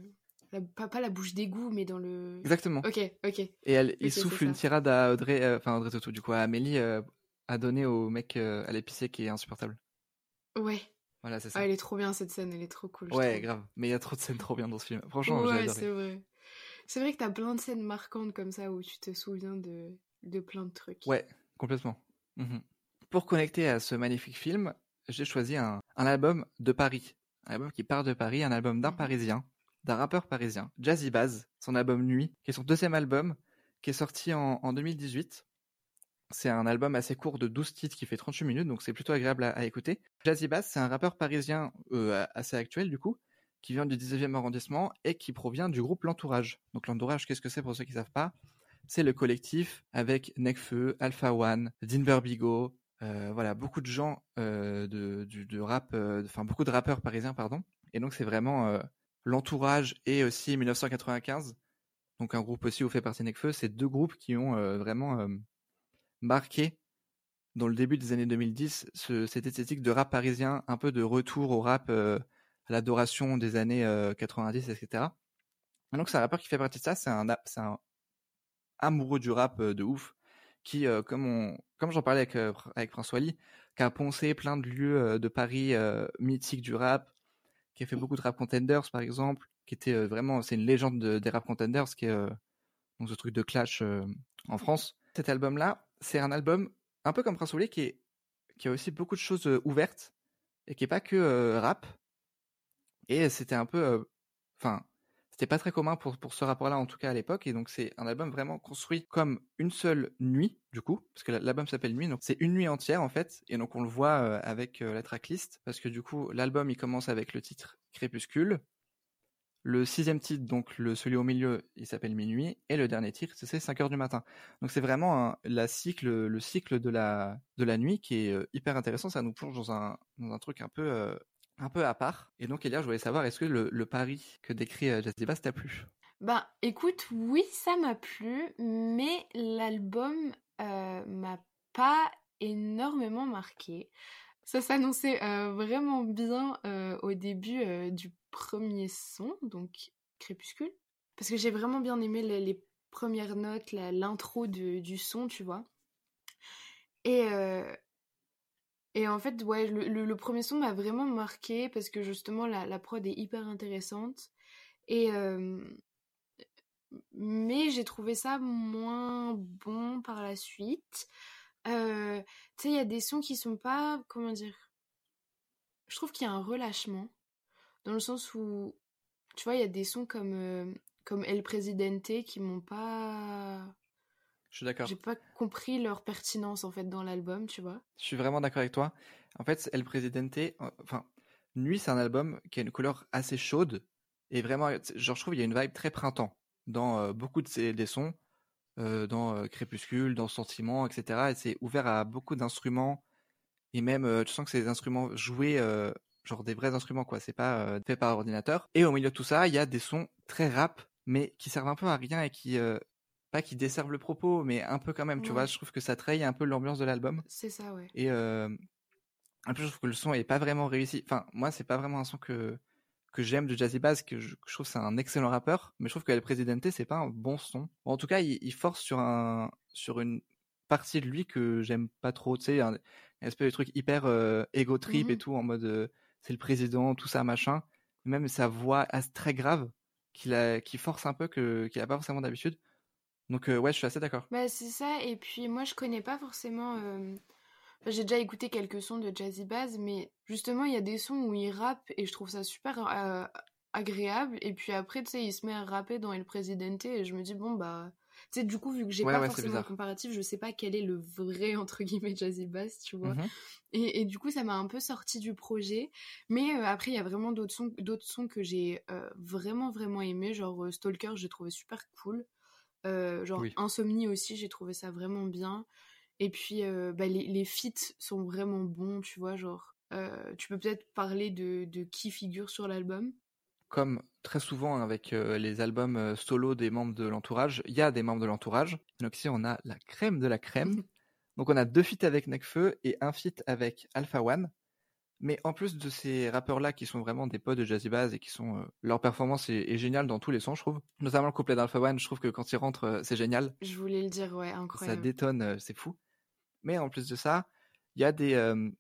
S4: la- pas, pas la bouche d'égout, mais dans le.
S5: Exactement.
S4: Ok, ok.
S5: Et elle, il souffle une tirade à Audrey, euh, enfin Audrey Tautou, du coup, à Amélie, à donner au mec euh, à l'épicier qui est insupportable.
S4: Ouais.
S5: Voilà, c'est ça.
S4: Ah, elle est trop bien cette scène, elle est trop cool.
S5: ouais, grave. Mais il y a trop de scènes trop bien dans ce film. Franchement, j'ai
S4: Ouais, c'est vrai. C'est vrai que t'as plein de scènes marquantes comme ça où tu te souviens de, de plein de trucs.
S5: Ouais, complètement. Mhm. Pour connecter à ce magnifique film, j'ai choisi un, un album de Paris. Un album qui part de Paris, un album d'un
S4: Mhm.
S5: Parisien, d'un rappeur parisien, Jazzy Baz, son album Nuit, qui est son deuxième album, qui est sorti en, en 2018. C'est un album assez court de 12 titres qui fait 38 minutes, donc c'est plutôt agréable à, écouter. Jazzy Bass, c'est un rappeur parisien euh, assez actuel du coup, qui vient du 19e arrondissement et qui provient du groupe L'Entourage. Donc L'Entourage, qu'est-ce que c'est pour ceux qui ne savent pas? C'est le collectif avec Nekfeu, Alpha One, Dinver Bigo, euh, voilà, beaucoup de gens euh, de, de rap, euh, enfin beaucoup de rappeurs parisiens, pardon. Et donc c'est vraiment L'Entourage et aussi 1995, donc un groupe aussi où fait partie Nekfeu, c'est deux groupes qui ont vraiment marqué dans le début des années 2010 ce- cette esthétique de rap parisien, un peu de retour au rap, euh, à l'adoration des années euh, 90, etc. Et donc c'est un rappeur qui fait partie de ça, c'est un, amoureux du rap euh, de ouf, qui, comme, on, comme j'en parlais avec, avec François Lee, qui a poncé plein de lieux de Paris mythiques du rap, qui a fait beaucoup de rap contenders par exemple, qui était vraiment, c'est une légende de- des rap contenders, qui est donc ce truc de clash en France. Cet album-là, c'est un album un peu comme Prince Wally qui, a aussi beaucoup de choses euh, ouvertes et qui est pas que euh, rap. Et c'était un peu, euh, enfin, c'était pas très commun pour, pour ce rapport-là en tout cas à l'époque. Et donc c'est un album vraiment construit comme une seule nuit du coup, parce que la- l'album s'appelle Nuit, donc c'est une nuit entière en fait. Et donc on le voit avec la tracklist, parce que du coup l'album il commence avec le titre Crépuscule. Le sixième titre, donc le celui au milieu, il s'appelle Minuit, et le dernier titre, c'est 5 heures du matin. Donc c'est vraiment la cycle, le cycle de la, de la nuit qui est euh, hyper intéressant. Ça nous plonge dans un, dans un truc un peu, euh, un peu à part. Et donc Elia, je voulais savoir, est-ce que le, pari que décrit euh, Bass t'a plu?
S4: Bah, écoute, oui, ça m'a plu, mais l'album euh, m'a pas énormément marqué. Ça s'annonçait euh, vraiment bien euh, au début euh, du premier son, donc Crépuscule, parce que j'ai vraiment bien aimé les, premières notes, l'intro du son, tu vois. Et, et en fait, ouais, le, premier son m'a vraiment marqué parce que justement la, la prod est hyper intéressante. Et, mais j'ai trouvé ça moins bon par la suite. Euh, tu sais, il y a des sons qui sont pas, comment dire, je trouve qu'il y a un relâchement, dans le sens où, tu vois, il y a des sons comme, euh, comme El Presidente qui m'ont pas...
S5: Je suis d'accord.
S4: J'ai pas compris leur pertinence, en fait, dans l'album, tu vois.
S5: Je suis vraiment d'accord avec toi. En fait, El Presidente, enfin, Nuit, c'est un album qui a une couleur assez chaude. Et vraiment, genre, je trouve qu'il y a une vibe très printemps dans euh, beaucoup de ces, des sons, euh, dans euh, Crépuscule, dans Sentiment, etc. Et c'est ouvert à beaucoup d'instruments. Et même, euh, tu sens que c'est des instruments joués, genre des vrais instruments, quoi. C'est pas fait par ordinateur. Et au milieu de tout ça, il y a des sons très rap, mais qui servent un peu à rien et qui, pas qui desservent le propos, mais un peu quand même, tu vois. Je trouve que ça trahit un peu l'ambiance de l'album.
S4: C'est ça, ouais.
S5: Et en plus, je trouve que le son est pas vraiment réussi. Enfin, moi, c'est pas vraiment un son que que j'aime de Jazzy Bass, que je, que je trouve c'est un excellent rappeur, mais je trouve que El Presidente, c'est pas un bon son. En tout cas, il, il force sur un sur une partie de lui que j'aime pas trop, tu sais, un, un espèce de truc hyper euh, ego trip
S4: Mhm.
S5: et tout, en mode euh, c'est le président, tout ça, machin. Même sa voix très grave, qu'il a, qui force un peu, que qu'il a pas forcément d'habitude. Donc, euh, ouais, je suis assez d'accord.
S4: Bah, c'est ça, et puis moi je connais pas forcément. Enfin, j'ai déjà écouté quelques sons de Jazzy Bass, mais justement il y a des sons où il rappe et je trouve ça super euh, agréable, et puis après tu sais, il se met à rapper dans El Presidente et je me dis, bon bah. Tu sais, du coup, vu que j'ai
S5: Ouais,
S4: pas
S5: ouais,
S4: forcément
S5: bizarre.
S4: comparatif, je sais pas quel est le vrai entre guillemets Jazzy Bass, tu vois.
S5: Mhm.
S4: Et, et du coup, ça m'a un peu sorti du projet. Mais euh, après, il y a vraiment d'autres sons, sons que j'ai euh, vraiment, vraiment aimé. Genre euh, Stalker, j'ai trouvé super cool. Genre
S5: Oui.
S4: Insomnie aussi, j'ai trouvé ça vraiment bien. Et puis, bah, les, les feats sont vraiment bons, tu vois. Genre, tu peux peut-être parler de, de qui figure sur l'album?
S5: comme très souvent avec euh, les albums euh, solo des membres de l'entourage, il y a des membres de l'entourage. Donc ici, on a la crème de la crème. Donc on a deux feats avec Nekfeu et un feat avec Alpha One. Mais en plus de ces rappeurs-là qui sont vraiment des potes de Jazzy Bass et qui sont... euh, leur performance est, est géniale dans tous les sons, je trouve. Notamment le couplet d'Alpha One, je trouve que quand il rentre, c'est génial.
S4: Je voulais le dire, ouais,
S5: Ça
S4: incroyable.
S5: détonne, euh, c'est fou. Mais en plus de ça, il y a des... euh,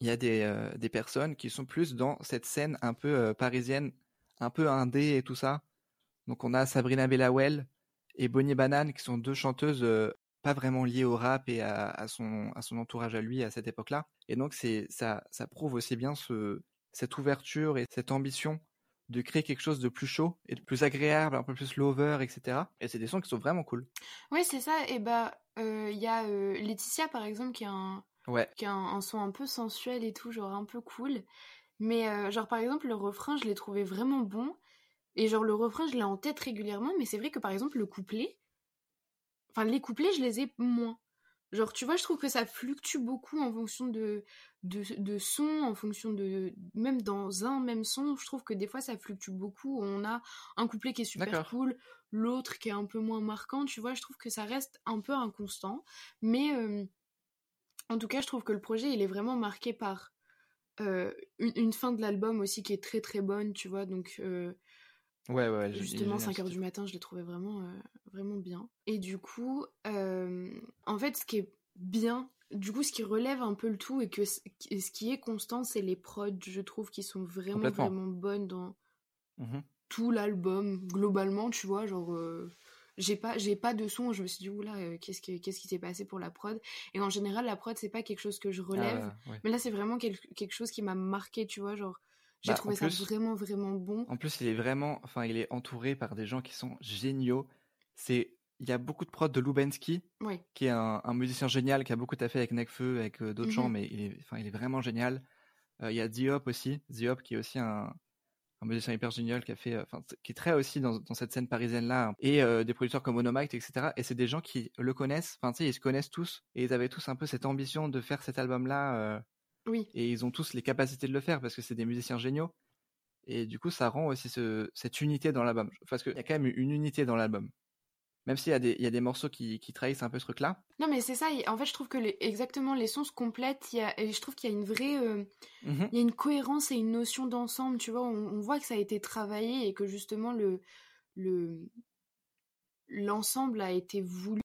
S5: y a des, des personnes qui sont plus dans cette scène un peu parisienne, un peu indé et tout ça. Donc on a Sabrina Bellawell et Bonnie Banane qui sont deux chanteuses pas vraiment liées au rap et à, à son, à son entourage à lui à cette époque-là. Et donc ça, ça prouve aussi bien ce, cette ouverture et cette ambition de créer quelque chose de plus chaud et de plus agréable, un peu plus lover, etc. Et c'est des sons qui sont vraiment cool.
S4: Ouais, c'est ça. Et bah, euh, il y a euh, Laetitia, par exemple, qui a un,
S5: Ouais,
S4: qui a un, un son un peu sensuel et tout, genre un peu cool. Mais euh, genre par exemple le refrain, je l'ai trouvé vraiment bon. Et genre le refrain, je l'ai en tête régulièrement, mais c'est vrai que par exemple le couplet, enfin les couplets, je les ai moins. Genre tu vois, je trouve que ça fluctue beaucoup en fonction de, de, de son, en fonction de... Même dans un même son, je trouve que des fois ça fluctue beaucoup. On a un couplet qui est super cool, l'autre qui est un peu moins marquant, tu vois, je trouve que ça reste un peu inconstant. Mais... euh, en tout cas, je trouve que le projet, il est vraiment marqué par euh, une, une fin de l'album aussi qui est très très bonne, tu vois. Donc, euh,
S5: ouais, ouais.
S4: justement,
S5: génial,
S4: 5h
S5: ce
S4: du matin, je l'ai trouvé vraiment, euh, vraiment bien. Et du coup, euh, en fait, ce qui est bien, du coup, ce qui relève un peu le tout et que ce qui est constant, c'est les prods, je trouve, qui sont vraiment, vraiment bonnes dans
S5: Mhm.
S4: tout l'album, globalement, tu vois. Genre. euh, j'ai pas j'ai pas de son je me suis dit oula euh, qu'est-ce que qu'est-ce qui s'est passé pour la prod? Et en général la prod c'est pas quelque chose que je relève
S5: Ah, ouais.
S4: mais là, c'est vraiment quel- quelque chose qui m'a marqué, tu vois, genre, j'ai
S5: Bah,
S4: trouvé ça
S5: plus-
S4: vraiment, vraiment bon.
S5: En plus, il est vraiment, enfin, il est entouré par des gens qui sont géniaux. C'est, il y a beaucoup de prods de Lubensky, qui est un, un musicien génial, qui a beaucoup taffé avec Nekfeu, avec euh, d'autres
S4: Mhm.
S5: gens, mais il est, enfin, il est vraiment génial. Euh, il y a Diop aussi, Diop qui est aussi un, un musicien hyper génial, qui a fait, euh, enfin, qui est très aussi dans, dans cette scène parisienne là, et euh, des producteurs comme Onomite, etc. Et c'est des gens qui le connaissent, enfin, tu sais, ils se connaissent tous, et ils avaient tous un peu cette ambition de faire cet album là.
S4: Oui,
S5: et ils ont tous les capacités de le faire parce que c'est des musiciens géniaux. Et du coup, ça rend aussi ce- cette unité dans l'album. Parce qu'il y a quand même une unité dans l'album. Même s'il y, a des- il y a des morceaux qui, qui trahissent un peu ce truc-là.
S4: non, mais c'est ça, en fait, je trouve que les- exactement, les sons se complètent, il y a, et je trouve qu'il y a une vraie, euh,
S5: Mhm.
S4: il y a une cohérence et une notion d'ensemble, tu vois, on, on voit que ça a été travaillé et que justement, le, le, l'ensemble a été voulu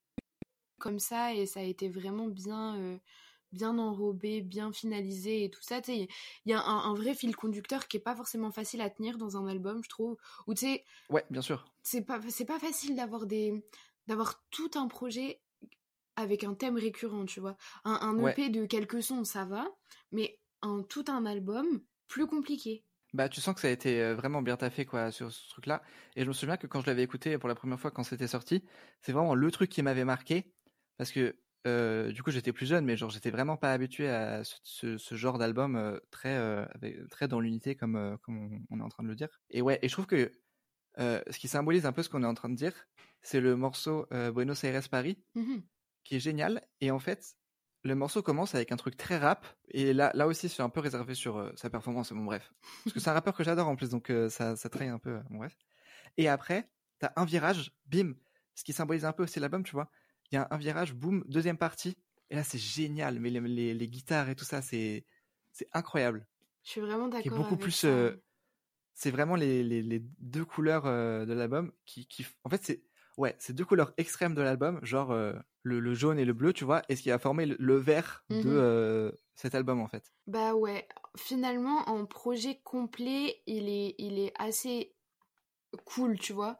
S4: comme ça et ça a été vraiment bien, euh, bien enrobé, bien finalisé et tout ça. Tu sais, il y a un, un vrai fil conducteur qui est pas forcément facile à tenir dans un album, je trouve. Ou tu sais,
S5: Ouais, bien sûr.
S4: c'est pas c'est pas facile d'avoir des d'avoir tout un projet avec un thème récurrent, tu vois. Un, un
S5: Ouais.
S4: EP de quelques sons, ça va, mais un tout un album plus compliqué.
S5: Bah, tu sens que ça a été euh, vraiment bien taffé quoi, sur ce truc-là. Et je me souviens que quand je l'avais écouté pour la première fois quand c'était sorti, c'est vraiment le truc qui m'avait marqué. Parce que euh, du coup, j'étais plus jeune, mais genre, j'étais vraiment pas habitué à ce, ce- ce genre d'album euh, très, euh, avec- très dans l'unité, comme, comme on, on est en train de le dire. Et ouais, et je trouve que ce qui symbolise un peu ce qu'on est en train de dire, c'est le morceau Buenos Aires Paris,
S4: Mhm.
S5: qui est génial. Et en fait, le morceau commence avec un truc très rap, et là, là aussi, c'est un peu réservé sur sa performance, bon bref. Parce que c'est un rappeur que j'adore en plus, donc ça, ça trahit un peu, bon bref. Et après, t'as un virage, bim, ce qui symbolise un peu aussi l'album, tu vois. Il y a un virage, boum, deuxième partie, et là c'est génial, mais les, les, les guitares et tout ça, c'est c'est incroyable.
S4: Je suis vraiment d'accord.
S5: beaucoup
S4: avec
S5: plus... euh, c'est vraiment les, les, deux couleurs euh, de l'album qui, qui... En fait, c'est ouais, c'est deux couleurs extrêmes de l'album, genre euh, le, le jaune et le bleu, tu vois, et ce qui a formé le, le vert de euh, cet album, en fait.
S4: Bah ouais, finalement, en projet complet, il est, il est assez cool, tu vois.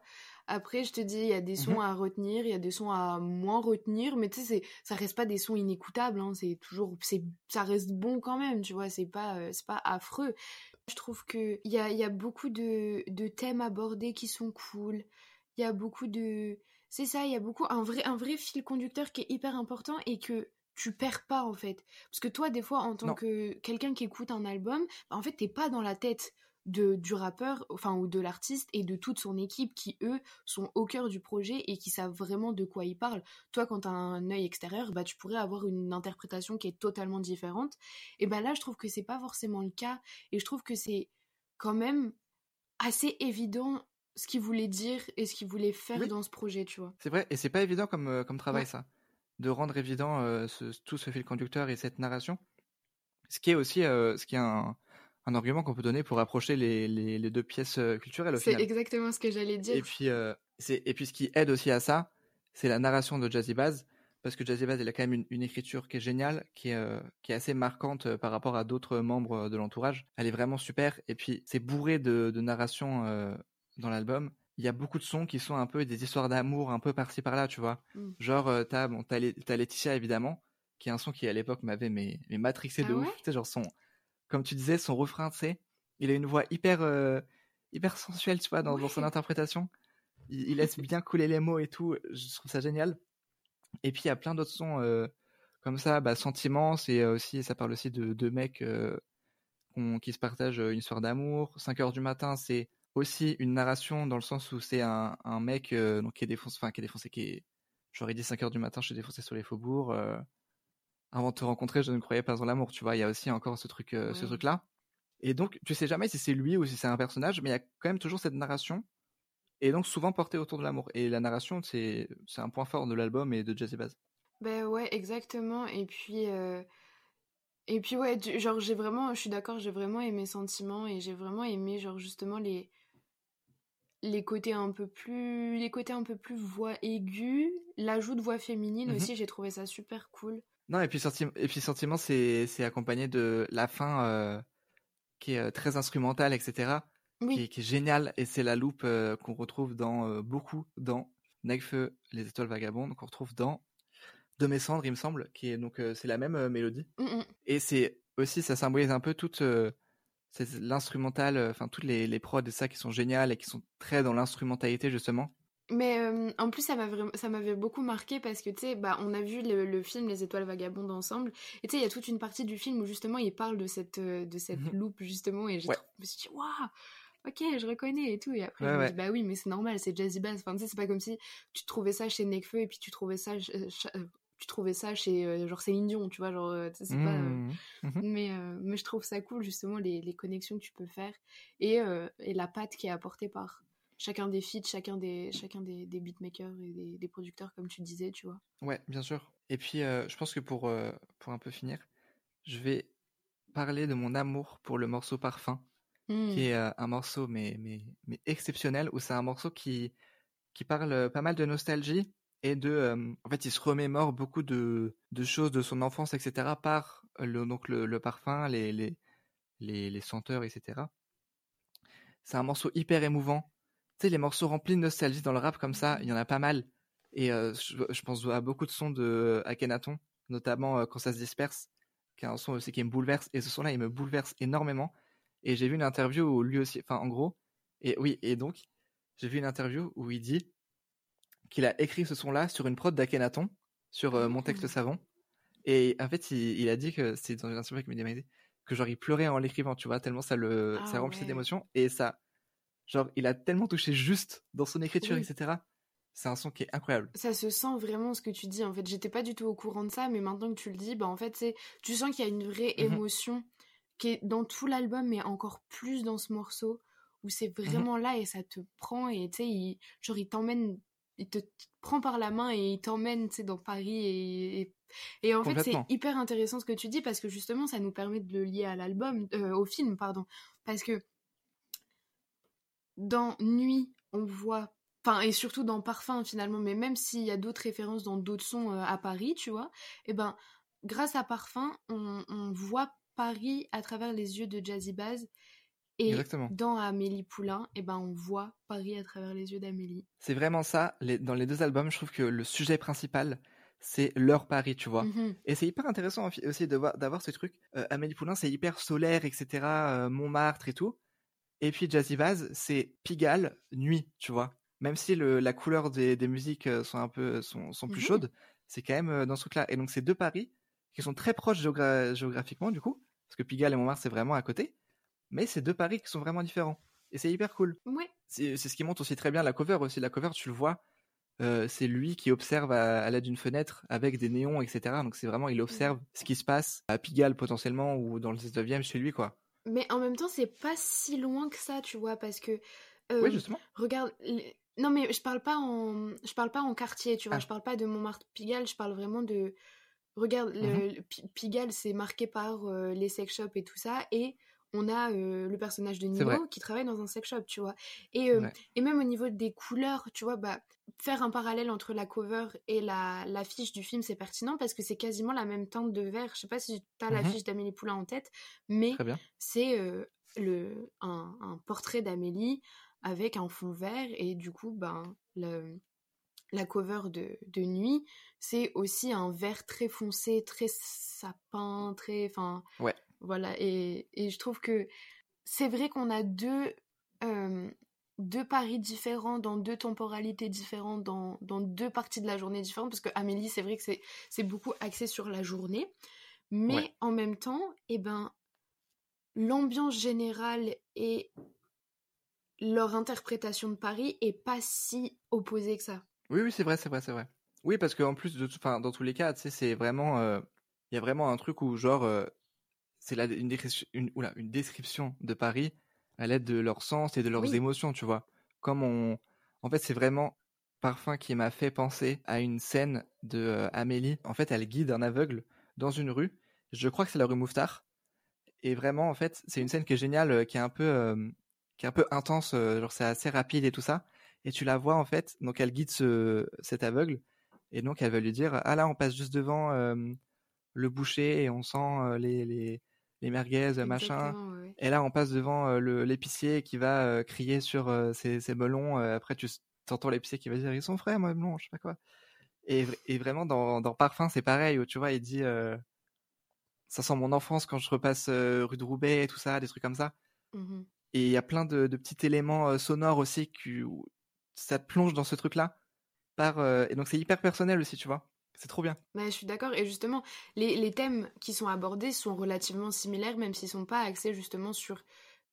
S4: Après, je te dis, il y a des sons
S5: Mhm.
S4: à retenir, il y a des sons à moins retenir, mais tu sais, c'est- ça reste pas des sons inécoutables, hein, c'est toujours, c'est, ça reste bon quand même, tu vois, c'est pas, euh, c'est pas affreux. Je trouve que il y a, y a beaucoup de, de thèmes abordés qui sont cool, il y a beaucoup de... C'est ça, il y a beaucoup, un vrai, un vrai fil conducteur qui est hyper important et que tu perds pas en fait. Parce que toi, des fois, en tant
S5: Non.
S4: que quelqu'un qui écoute un album, bah, en fait, t'es pas dans la tête de, du rappeur, enfin, ou de l'artiste et de toute son équipe qui, eux, sont au cœur du projet et qui savent vraiment de quoi ils parlent. Toi, quand t'as un œil extérieur, bah, tu pourrais avoir une interprétation qui est totalement différente. Et bah là, je trouve que c'est pas forcément le cas et je trouve que c'est quand même assez évident ce qu'il voulait dire et ce qu'il voulait faire
S5: Oui.
S4: dans ce projet, tu vois.
S5: C'est vrai, et c'est pas évident comme, euh, comme travail,
S4: Ouais.
S5: ça. De rendre évident euh, ce- tout ce fil conducteur et cette narration. Ce qui est aussi euh, ce qui est un, un argument qu'on peut donner pour approcher les, les, les deux pièces euh, culturelles
S4: C'est exactement ce que j'allais dire.
S5: Et puis, euh, et puis ce qui aide aussi à ça, c'est la narration de Jazzy Bass, parce que Jazzy Bass, il a quand même une, une écriture qui est géniale, qui est, euh, qui est assez marquante par rapport à d'autres membres de l'entourage. Elle est vraiment super, et puis c'est bourré de, de narration euh, dans l'album. Il y a beaucoup de sons qui sont un peu des histoires d'amour, un peu par-ci par-là, tu vois.
S4: Mm.
S5: Genre, t'as bon, Laetitia, évidemment, qui est un son qui à l'époque m'avait mais, mais matrixé de
S4: Ah
S5: ouf.
S4: ouais?
S5: Tu sais, genre son, comme tu disais, son refrain, tu sais, il a une voix hyper, euh, hyper sensuelle, tu vois, dans, dans son interprétation. Il, il laisse bien couler les mots et tout. Je trouve ça génial. Et puis il y a plein d'autres sons euh, comme ça, bah, Sentiments, c'est euh, aussi, ça parle aussi de deux mecs euh, qui se partagent une histoire d'amour. 5 heures du matin, c'est aussi une narration dans le sens où c'est un, un mec donc qui est défoncé, enfin qui est défoncé, qui est, j'aurais dit 5 heures du matin, je suis défoncé sur les faubourgs. Avant de te rencontrer, je ne croyais pas en l'amour. Tu vois, il y a aussi encore ce truc, euh, ce
S4: Ouais.
S5: truc-là. Et donc, tu sais jamais si c'est lui ou si c'est un personnage, mais il y a quand même toujours cette narration. Et donc, souvent portée autour de l'amour. Et la narration, c'est un point fort de l'album et de Jazzy Bass.
S4: Ben ouais, exactement. Et puis, euh, et puis ouais, du- genre j'ai vraiment, je suis d'accord, j'ai vraiment aimé Sentiments et j'ai vraiment aimé genre justement les les côtés un peu plus, les côtés un peu plus voix aiguë, l'ajout de voix féminine
S5: Mhm.
S4: aussi, j'ai trouvé ça super cool.
S5: Non, et puis, senti- et puis Sentiment, c'est accompagné de la fin euh, qui est euh, très instrumentale, etc.
S4: Oui,
S5: Qui, est, qui est géniale. Et c'est la loupe euh, qu'on retrouve dans euh, beaucoup dans Necfeu, Les Étoiles Vagabondes, qu'on retrouve dans De mes cendres, il me semble, qui est donc c'est la même mélodie.
S4: Mm, mm.
S5: Et c'est aussi, ça symbolise un peu toute c'est l'instrumental, enfin toutes les, les prods et ça qui sont géniales et qui sont très dans l'instrumentalité justement.
S4: Mais euh, en plus, ça m'avait beaucoup marqué parce que tu sais, bah, on a vu le, le film Les Étoiles Vagabondes ensemble. Et tu sais, il y a toute une partie du film où justement il parle de cette, euh, de cette
S5: Mhm.
S4: loupe justement. Et
S5: Ouais.
S4: je me suis dit, waouh, ok, je reconnais et tout. Et après,
S5: Ouais,
S4: je me dis, bah oui, mais c'est normal, c'est Jazzy Bass. Enfin, tu sais, c'est pas comme si tu trouvais ça chez Nekfeu et puis tu trouvais ça, euh, tu trouvais ça chez euh, genre Céline Dion, tu vois, genre, c'est pas. euh,
S5: Mmh. Mhm.
S4: mais, euh, mais je trouve ça cool justement les, les connexions que tu peux faire et, et la patte qui est apportée par chacun des feats, chacun des, chacun des, des beatmakers et des, des producteurs comme tu disais, tu vois.
S5: Ouais, bien sûr. Et puis, euh, je pense que pour, euh, pour un peu finir, je vais parler de mon amour pour le morceau Parfum,
S4: Hmm.
S5: qui est euh, un morceau mais, mais, mais exceptionnel, où c'est un morceau qui, qui parle pas mal de nostalgie et de... en fait, il se remémore beaucoup de, de choses de son enfance, etc., par le, donc le, le parfum, les, les, les, les senteurs, etc. C'est un morceau hyper émouvant. Sais, les morceaux remplis de nostalgie dans le rap comme ça, il y en a pas mal. Et euh, je, je pense à beaucoup de sons de Akhenaton, notamment euh, Quand ça se disperse, qui est un son aussi qui me bouleverse. Et ce son-là, il me bouleverse énormément. Et j'ai vu une interview où lui aussi, enfin en gros, et oui, et donc, j'ai vu une interview où il dit qu'il a écrit ce son-là sur une prod d'Akhenaton, sur euh, Mon texte
S4: Ah.
S5: savon. Et en fait, il, il a dit que c'est dans une interview m'a dit que genre il pleurait en l'écrivant, tu vois, tellement ça le
S4: Ah
S5: ça remplissait
S4: ouais.
S5: d'émotions. Et ça, genre, il a tellement touché juste dans son écriture,
S4: Oui.
S5: etc. C'est un son qui est incroyable.
S4: Ça se sent vraiment ce que tu dis. En fait, j'étais pas du tout au courant de ça, mais maintenant que tu le dis, bah en fait, c'est tu sens qu'il y a une vraie
S5: Mhm.
S4: émotion qui est dans tout l'album, mais encore plus dans ce morceau où c'est
S5: Mhm.
S4: vraiment là et ça te prend et tu sais, il, genre il t'emmène, il te prend par la main et il t'emmène, tu sais, dans Paris et, et, et en fait c'est hyper intéressant ce que tu dis parce que justement ça nous permet de le lier à l'album, euh, au film, pardon, parce que dans Nuit, on voit, enfin, et surtout dans Parfum finalement, mais même s'il y a d'autres références dans d'autres sons euh, à Paris, tu vois, et ben, grâce à Parfum, on, on voit Paris à travers les yeux de Jazzy Baz. Et
S5: Exactement.
S4: dans Amélie Poulain, et ben, on voit Paris à travers les yeux d'Amélie.
S5: C'est vraiment ça. Les- dans les deux albums, je trouve que le sujet principal, c'est leur Paris, tu vois.
S4: Mhm.
S5: Et c'est hyper intéressant aussi- d'avoir ce truc. Euh, Amélie Poulain, c'est hyper solaire, etc. euh, Montmartre et tout. Et puis Jazzy Vaz, c'est Pigalle, nuit, tu vois. Même si le- la couleur des, des musiques euh, sont un peu sont, sont plus
S4: Mhm.
S5: chaudes, c'est quand même euh, dans ce truc-là. Et donc c'est deux Paris qui sont très proches géogra- géographiquement du coup, parce que Pigalle et Montmartre c'est vraiment à côté. Mais c'est deux Paris qui sont vraiment différents. Et c'est hyper cool.
S4: Ouais,
S5: C'est ce qui montre aussi très bien la cover aussi. La cover, tu le vois, euh, c'est lui qui observe à, à l'aide d'une fenêtre avec des néons, etc. Donc c'est vraiment, il observe ce qui se passe à Pigalle potentiellement ou dans le 19e chez lui, quoi.
S4: Mais en même temps, c'est pas si loin que ça, tu vois, parce que. euh,
S5: Oui, justement.
S4: Regarde, les- non mais je parle pas en, je parle pas en quartier, tu vois,
S5: Ah.
S4: je parle pas de Montmartre-Pigalle, je parle vraiment de, regarde,
S5: Mhm.
S4: le Pi- Pigalle c'est marqué par euh, les sex shops et tout ça, et on a euh, le personnage de. Nino qui travaille dans un sex shop, tu vois, et
S5: Ouais.
S4: et même au niveau des couleurs, tu vois, bah faire un parallèle entre la cover et la l'affiche du film c'est pertinent parce que c'est quasiment la même teinte de vert. Je sais pas si t'as
S5: Mhm.
S4: l'affiche d'Amélie Poulain en tête, mais c'est euh, le un, un portrait d'Amélie avec un fond vert et du coup ben le- la cover de, de nuit c'est aussi un vert très foncé très sapin très enfin
S5: Ouais.
S4: voilà et, et je trouve que c'est vrai qu'on a deux euh, deux paris différents dans deux temporalités différentes dans, dans deux parties de la journée différentes parce que Amélie c'est vrai que c'est beaucoup axé sur la journée mais
S5: Ouais.
S4: en même temps eh ben l'ambiance générale et leur interprétation de Paris est pas si opposée que ça.
S5: Oui, oui, c'est vrai, c'est vrai, c'est vrai. Oui, parce qu'en plus, de, enfin, dans tous les cas, tu sais, c'est vraiment, euh, il y a vraiment un truc où genre, euh, c'est une, description, une, oula, une description de Paris à l'aide de leur sens et de leurs
S4: Oui.
S5: émotions, tu vois. Comme on, en fait, c'est vraiment Parfum qui m'a fait penser à une scène de euh, Amélie. En fait, elle guide un aveugle dans une rue. Je crois que c'est la rue Mouffetard. Et vraiment, en fait, c'est une scène qui est géniale, euh, qui est un peu, euh, qui est un peu intense. genre, c'est assez rapide et tout ça. Et tu la vois en fait, donc elle guide ce, cet aveugle, et donc elle va lui dire Ah là, on passe juste devant le boucher et on sent les, les, les merguez, machin.
S4: Ouais, ouais.
S5: Et là, on passe devant euh, le- l'épicier qui va euh, crier sur euh, ses, ses melons. euh, après, tu entends l'épicier qui va dire Ils sont frais, moi, melons, je sais pas quoi. Et, et vraiment, dans, dans Parfum, c'est pareil, où tu vois, il dit euh, Ça sent mon enfance quand je repasse euh, rue de Roubaix et tout ça, des trucs comme ça.
S4: Mhm.
S5: Et il y a plein de, de petits éléments euh, sonores aussi qui, où ça te plonge dans ce truc-là. Par, euh, et donc c'est hyper personnel aussi, tu vois. C'est trop bien.
S4: Ouais, je suis d'accord. Et justement, les, les thèmes qui sont abordés sont relativement similaires, même s'ils sont pas axés justement sur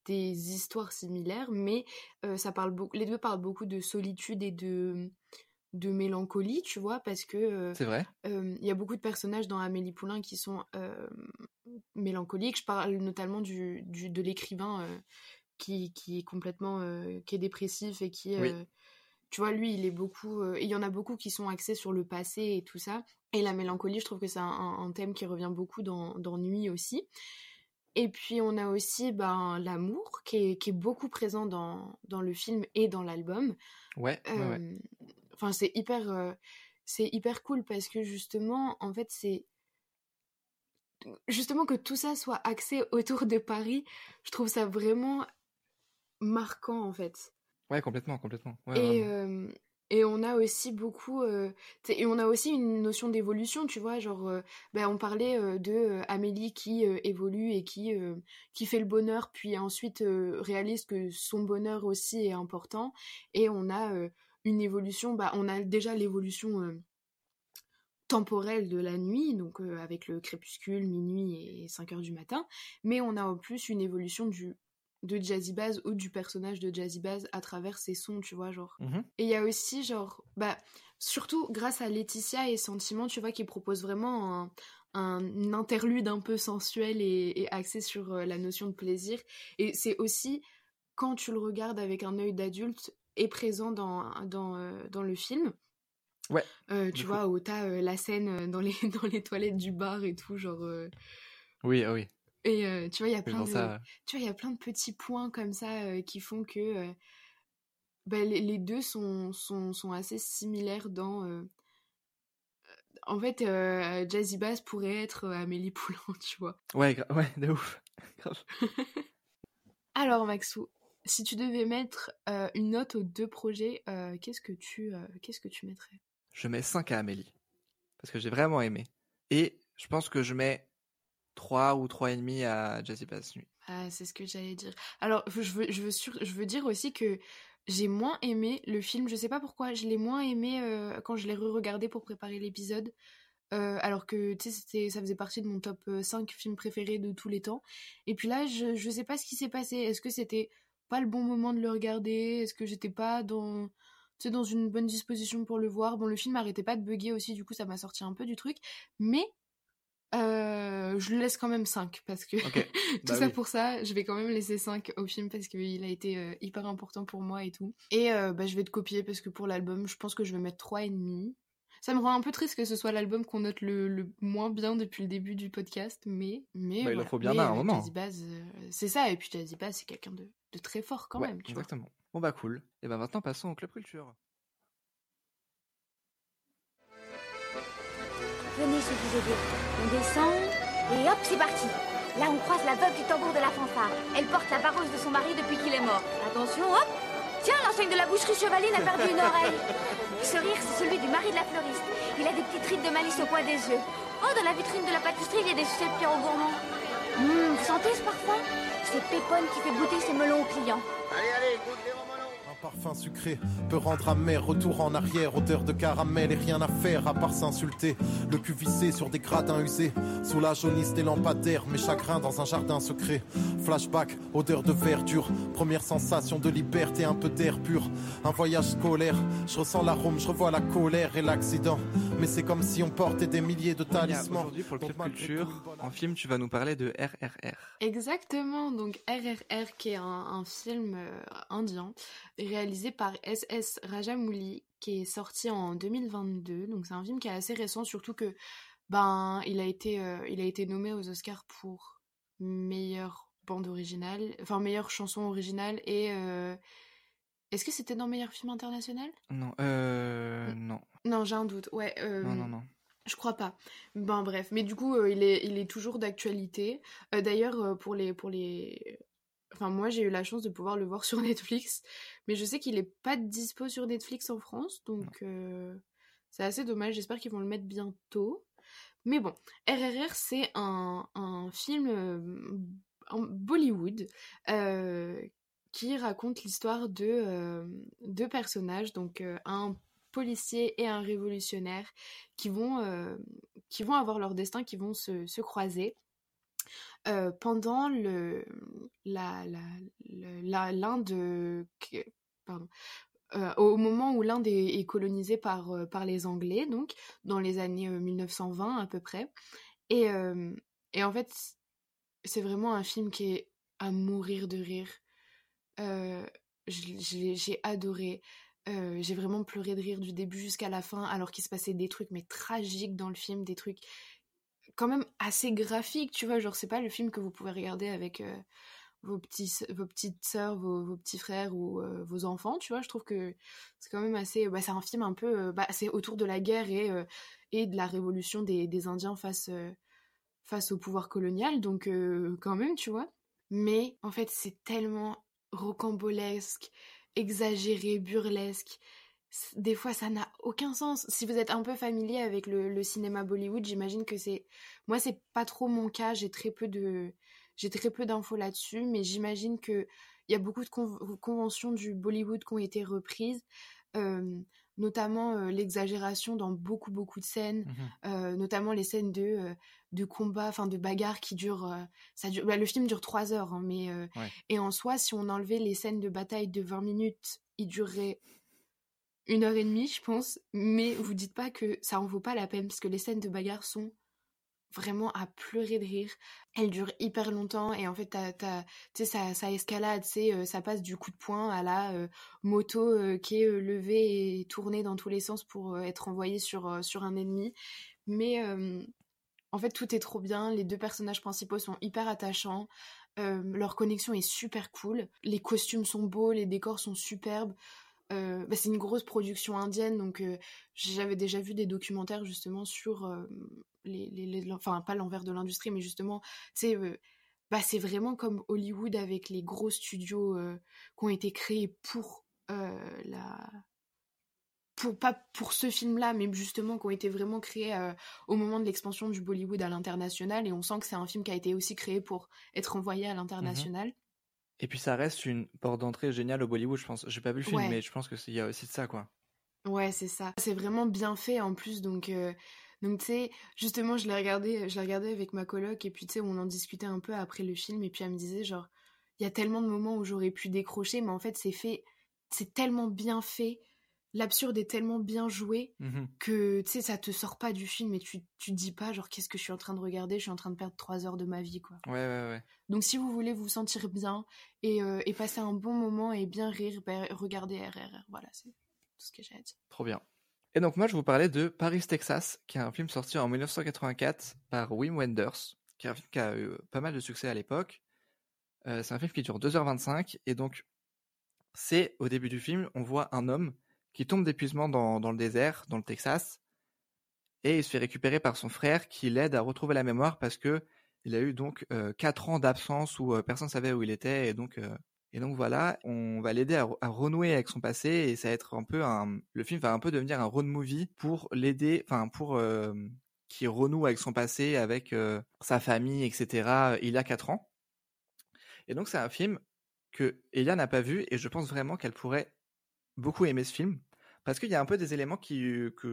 S4: des histoires similaires. Mais euh, ça parle les deux parlent beaucoup de solitude et de, de mélancolie, tu vois, parce que euh,
S5: C'est vrai.
S4: Euh, Il y a beaucoup de personnages dans Amélie Poulain qui sont mélancoliques. Je parle notamment du, du- de l'écrivain qui, qui est complètement qui est dépressif et qui,
S5: Oui.
S4: Euh, tu vois, lui, il est beaucoup. euh, et il y en a beaucoup qui sont axés sur le passé et tout ça. Et la mélancolie, je trouve que c'est un, thème qui revient beaucoup dans, dans Nuit aussi. Et puis on a aussi ben, l'amour qui est, qui est beaucoup présent dans, dans le film et dans l'album.
S5: Ouais, ouais, ouais.
S4: Euh, Enfin, c'est hyper, euh, c'est hyper cool parce que justement, en fait, c'est justement que tout ça soit axé autour de Paris. Je trouve ça vraiment marquant en fait.
S5: Ouais, complètement, complètement. Ouais,
S4: et euh, et on a aussi beaucoup, euh, et on a aussi une notion d'évolution, tu vois, genre, euh, ben, on parlait de Amélie qui évolue et qui qui fait le bonheur, puis ensuite réalise que son bonheur aussi est important, et on a une évolution, bah, on a déjà l'évolution temporelle de la nuit, donc euh, avec le crépuscule, minuit et 5 heures du matin, mais on a en plus une évolution du de Jazzy Bass ou du personnage de Jazzy Bass à travers ses sons, tu vois, genre.
S5: Mhm.
S4: Et il y a aussi, genre, bah, surtout grâce à Laetitia et Sentiment, tu vois, qui propose vraiment un, un interlude un peu sensuel et, et axé sur euh, la notion de plaisir. Et c'est aussi, quand tu le regardes avec un œil d'adulte, est présent dans, dans, euh, dans le film.
S5: Ouais,
S4: Euh, tu vois, où t'as la scène dans les, dans les toilettes du bar et tout, genre.
S5: Oui, ah oui.
S4: Et euh, tu vois, il y a plein de,
S5: ça,
S4: tu vois, il y a plein de petits points comme ça euh, qui font que euh, bah, les, les deux sont, sont, sont assez similaires dans. En fait, Jazzy Bass pourrait être Amélie Poulain, tu vois.
S5: Ouais, ouais, de ouf.
S4: Alors, Maxou, si tu devais mettre une note aux deux projets, qu'est-ce que tu qu'est-ce que tu mettrais?
S5: Je mets 5 à Amélie. Parce que j'ai vraiment aimé. Et je pense que je mets 3 ou 3,5 à Jazzy Bass Nuit.
S4: Ah, c'est ce que j'allais dire. Alors, je veux, je veux, sur- je veux dire aussi que j'ai moins aimé le film. Je sais pas pourquoi. Je l'ai moins aimé euh, quand je l'ai re-regardé pour préparer l'épisode. Euh, alors que, tu sais, ça faisait partie de mon top euh, 5 films préférés de tous les temps. Et puis là, je, je sais pas ce qui s'est passé. Est-ce que c'était pas le bon moment de le regarder? Est-ce que j'étais pas dans, sais, dans une bonne disposition pour le voir? Bon, le film arrêtait pas de bugger aussi, du coup, ça m'a sorti un peu du truc. Mais euh, je le laisse quand même 5 parce que
S5: Ok.
S4: tout
S5: Bah
S4: ça
S5: oui.
S4: pour ça, je vais quand même laisser 5 au film parce qu'il a été euh, hyper important pour moi et tout. Et euh, bah, je vais te copier parce que pour l'album, je pense que je vais mettre 3,5. Ça me rend un peu triste que ce soit l'album qu'on note le, le moins bien depuis le début du podcast, mais. mais
S5: Bah, il en faut bien
S4: Mais,
S5: un, à un moment.
S4: C'est ça, et puis Jazzy Bass, c'est quelqu'un de, de très fort quand
S5: Ouais,
S4: même, tu vois.
S5: exactement. Bon bah cool. Et bah maintenant passons au club culture.
S6: Venez, je vous aider. On descend et hop, c'est parti. Là, on croise la veuve du tambour de la fanfare. Elle porte la vareuse de son mari depuis qu'il est mort. Attention, hop Tiens, l'enseigne de la boucherie Chevaline a perdu une oreille. Ce rire, c'est celui du mari de la fleuriste. Il a des petites rides de malice au coin des yeux. Oh, dans la vitrine de la pâtisserie, il y a des sucettes Pierrot Gourmand. Hum, vous sentez ce parfum? C'est Pépone qui fait goûter ses melons aux clients.
S7: Un parfum sucré peut rendre amer, retour en arrière, odeur de caramel et rien à faire à part s'insulter. Le cul vissé sur des gradins usés, sous la jaunisse des lampadaires, mes chagrins dans un jardin secret. Flashback, odeur de verdure, première sensation de liberté, un peu d'air pur. Un voyage scolaire, je ressens l'arôme, je revois la colère et l'accident. Mais c'est comme si on portait des milliers de talismans.
S5: Aujourd'hui pour le club culture, en film tu vas nous parler de RRR.
S4: Exactement, donc RRR qui est un, un film euh, indien réalisé par SS Rajamouli qui est sorti en 2022. Donc c'est un film qui est assez récent, surtout que ben il a été euh, il a été nommé aux Oscars pour meilleure bande originale, enfin meilleure chanson originale et euh, est-ce que c'était dans meilleur film international?
S5: Non, euh... Non,
S4: Non, j'ai un doute. Ouais.
S5: non, non, non.
S4: je crois pas. Ben bref, mais du coup, il, est, il est toujours d'actualité. D'ailleurs, pour les, pour les, enfin moi j'ai eu la chance de pouvoir le voir sur Netflix, mais je sais qu'il est pas dispo sur Netflix en France, donc euh, c'est assez dommage. J'espère qu'ils vont le mettre bientôt. Mais bon, RRR c'est un, un film euh, en Bollywood euh, qui raconte l'histoire de deux personnages, donc un policier et un révolutionnaire qui vont, qui vont avoir leur destin, qui vont se, se croiser pendant le la au moment où l'Inde est, colonisée par par les Anglais donc dans les années euh, 1920 à peu près et et en fait c'est vraiment un film qui est à mourir de rire. J'ai adoré. J'ai vraiment pleuré de rire du début jusqu'à la fin, alors qu'il se passait des trucs mais tragiques dans le film, des trucs quand même assez graphiques, tu vois. Genre, c'est pas le film que vous pouvez regarder avec euh, vos, vos petites sœurs, vos, petits frères ou euh, vos enfants, tu vois. Je trouve que c'est quand même assez. Bah, c'est un film un peu. euh, bah, c'est autour de la guerre et, et de la révolution des, des Indiens face, face au pouvoir colonial, donc quand même, tu vois. Mais en fait, c'est tellement rocambolesque, exagéré, burlesque. Des fois, ça n'a aucun sens. Si vous êtes un peu familier avec le, le cinéma Bollywood, j'imagine que c'est. Moi, c'est pas trop mon cas. J'ai très peu de. J'ai très peu d'infos là-dessus, mais j'imagine que il y a beaucoup de conv- conventions du Bollywood qui ont été reprises. Euh, notamment euh, l'exagération dans beaucoup beaucoup de scènes,
S5: Mmh
S4: euh, notamment les scènes de euh, de combat, enfin de bagarre qui durent. ça dure. bah, le film dure trois heures, hein, mais
S5: Ouais.
S4: et en soi, si on enlevait les scènes de bataille de 20 minutes, il durerait une heure et demie, je pense. Mais vous dites pas que ça en vaut pas la peine parce que les scènes de bagarre sont vraiment à pleurer de rire. Elles durent hyper longtemps et en fait, ça, ça escalade, c'est, euh, ça passe du coup de poing à la euh, moto euh, qui est levée et tournée dans tous les sens pour être envoyée sur, sur un ennemi. Mais en fait, tout est trop bien. Les deux personnages principaux sont hyper attachants. Leur connexion est super cool. Les costumes sont beaux, les décors sont superbes. Euh, bah, c'est une grosse production indienne, donc euh, j'avais déjà vu des documentaires justement sur euh, les, les- les- enfin pas l'envers de l'industrie, mais justement, euh, bah, c'est vraiment comme Hollywood avec les gros studios qui ont été créés pour la, pour pas pour ce film-là, mais justement qui ont été vraiment créés euh, au moment de l'expansion du Bollywood à l'international, et on sent que c'est un film qui a été aussi créé pour être envoyé à l'international.
S5: Et puis ça reste une porte d'entrée géniale au Bollywood, je pense. J'ai pas vu le film,
S4: Ouais.
S5: mais je pense qu'il y a aussi de ça, quoi.
S4: Ouais, c'est ça. C'est vraiment bien fait en plus, donc euh, donc tu sais, justement, je l'ai regardé, je l'ai regardé avec ma coloc et puis tu sais, on en discutait un peu après le film et puis elle me disait genre, il y a tellement de moments où j'aurais pu décrocher, mais en fait, c'est fait, c'est tellement bien fait, l'absurde est tellement bien joué
S5: Mhm.
S4: que tu sais, ça te sort pas du film et tu tu te dis pas genre qu'est-ce que je suis en train de regarder, je suis en train de perdre trois heures de ma vie quoi.
S5: Ouais, ouais, ouais.
S4: Donc si vous voulez vous sentir bien et, euh, et passer un bon moment et bien rire, ben, regardez RRR. Voilà, c'est tout ce que j'ai à dire.
S5: Trop bien. Et donc moi, je vous parlais de Paris, Texas, qui est un film sorti en 1984 par Wim Wenders, qui est un film qui a eu pas mal de succès à l'époque. Euh, c'est un film qui dure 2h25, et donc c'est au début du film, on voit un homme qui tombe d'épuisement dans, le désert, dans le Texas, et il se fait récupérer par son frère qui l'aide à retrouver la mémoire parce que il a eu donc 4 ans d'absence où euh, personne ne savait où il était, et donc euh, et donc voilà, on va l'aider à, re- à renouer avec son passé et ça va être un peu un, le film va un peu devenir un road movie pour l'aider, enfin pour euh, qu'il renoue avec son passé, avec euh, sa famille, etc. Il a 4 ans. Et donc c'est un film que Elia n'a pas vu et je pense vraiment qu'elle pourrait beaucoup aimer ce film parce qu'il y a un peu des éléments qui, qui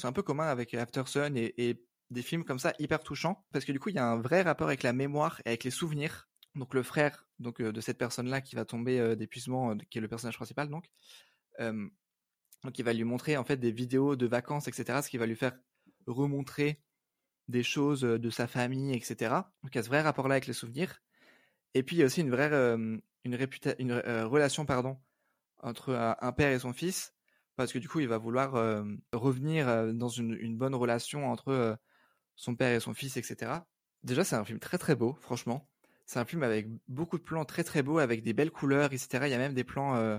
S5: sont un peu communs avec After Sun et, des films comme ça hyper touchants parce que du coup il y a un vrai rapport avec la mémoire et avec les souvenirs. Donc le frère donc euh, de cette personne là qui va tomber euh, d'épuisement euh, qui est le personnage principal donc euh, donc il va lui montrer en fait des vidéos de vacances etc ce qui va lui faire remontrer des choses euh, de sa famille etc donc il y a ce vrai rapport là avec les souvenirs. Et puis il y a aussi une vraie euh, une euh, relation pardon entre un, un père et son fils parce que du coup il va vouloir euh, revenir euh, dans une, bonne relation entre euh, son père et son fils etc déjà c'est un film très très beau franchement c'est un film avec beaucoup de plans très très beaux, avec des belles couleurs, etc. Il y a même des plans euh,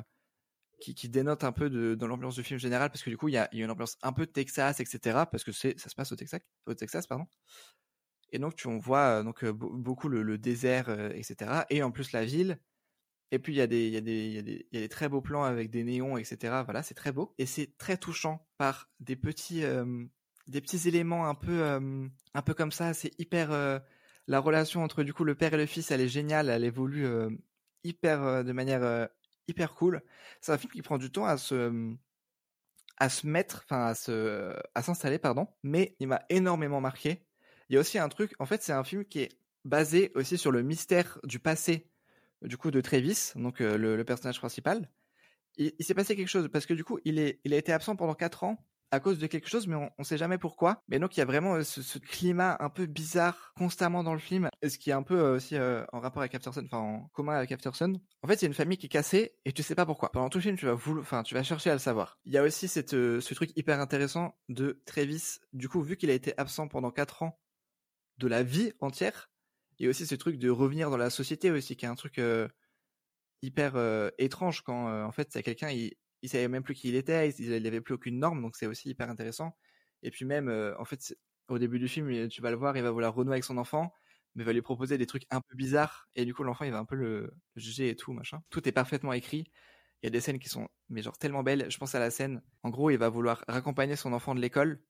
S5: qui, qui dénotent un peu de, dans l'ambiance du film général, parce que du coup, il y a, il y a une ambiance un peu Texas, etc. Parce que ça se passe au Texas, au Texas, pardon. Et donc, tu, on voit euh, donc euh, be- beaucoup le, désert, euh, etc. Et en plus la ville. Et puis il y a des, très beaux plans avec des néons, etc. Voilà, c'est très beau. Et c'est très touchant par des petits, euh, éléments un peu, euh, un peu comme ça. C'est hyper. euh, la relation entre du coup le père et le fils, elle est géniale. Elle évolue hyper, de manière hyper cool. C'est un film qui prend du temps à se, mettre, enfin à s'installer, pardon. Mais il m'a énormément marqué. Il y a aussi un truc. En fait, c'est un film qui est basé aussi sur le mystère du passé du coup de Travis, donc euh, le, personnage principal. Il, s'est passé quelque chose parce que du coup il est, il a été absent pendant quatre ans à cause de quelque chose, mais on, on sait jamais pourquoi. Mais donc il y a vraiment euh, ce, climat un peu bizarre constamment dans le film, ce qui est un peu euh, aussi en rapport avec Aftersun, enfin en commun avec Aftersun. En fait, c'est une famille qui est cassée et tu sais pas pourquoi. Pendant tout le film, tu vas enfin tu vas chercher à le savoir. Il y a aussi ce truc hyper intéressant de Travis. Du coup, vu qu'il a été absent pendant quatre ans de la vie entière, il y a aussi ce truc de revenir dans la société aussi, qui est un truc euh, hyper euh, étrange quand euh, en fait c'est quelqu'un il, il savait même plus qui il était, il, il avait plus aucune norme, donc c'est aussi hyper intéressant. Et puis même en fait au début du film, il- tu vas le voir, il va vouloir renouer avec son enfant, mais va lui proposer des trucs un peu bizarres et du coup l'enfant il va un peu le, le juger et tout machin. Tout est parfaitement écrit. Il y a des scènes qui sont mais genre tellement belles. Je pense à la scène. En gros, il va vouloir raccompagner son enfant de l'école,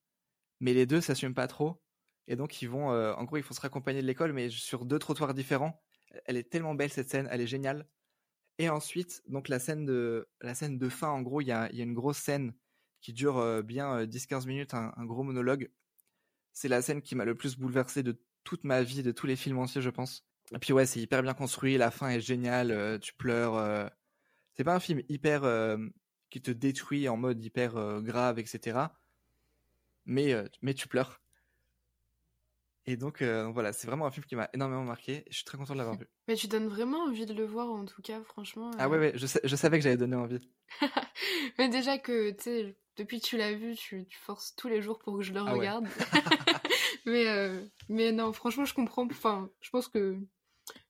S5: mais les deux s'assument pas trop. Et donc ils vont, euh, en gros, ils vont se raccompagner de l'école, mais sur deux trottoirs différents. Elle est tellement belle cette scène, elle est géniale. Et ensuite, donc la scène de la scène de fin, en gros, il y a, y a une grosse scène qui dure euh, bien 10-15 minutes, un, un, gros monologue. C'est la scène qui m'a le plus bouleversé de toute ma vie, de tous les films entiers, je pense. Et puis ouais, c'est hyper bien construit, la fin est géniale, tu pleures. C'est pas un film hyper qui te détruit en mode hyper grave, etc. Mais, mais tu pleures. Et donc, euh, voilà, c'est vraiment un film qui m'a énormément marqué. Je suis très content de l'avoir vu.
S4: Mais tu donnes vraiment envie de le voir, en tout cas, franchement.
S5: Ah ouais, euh. ouais, je, je savais que j'allais donner envie.
S4: mais déjà que, tu sais, depuis que tu l'as vu, tu, tu, forces tous les jours pour que je le ah regarde. mais, euh, mais non, franchement, je comprends. Enfin, je pense que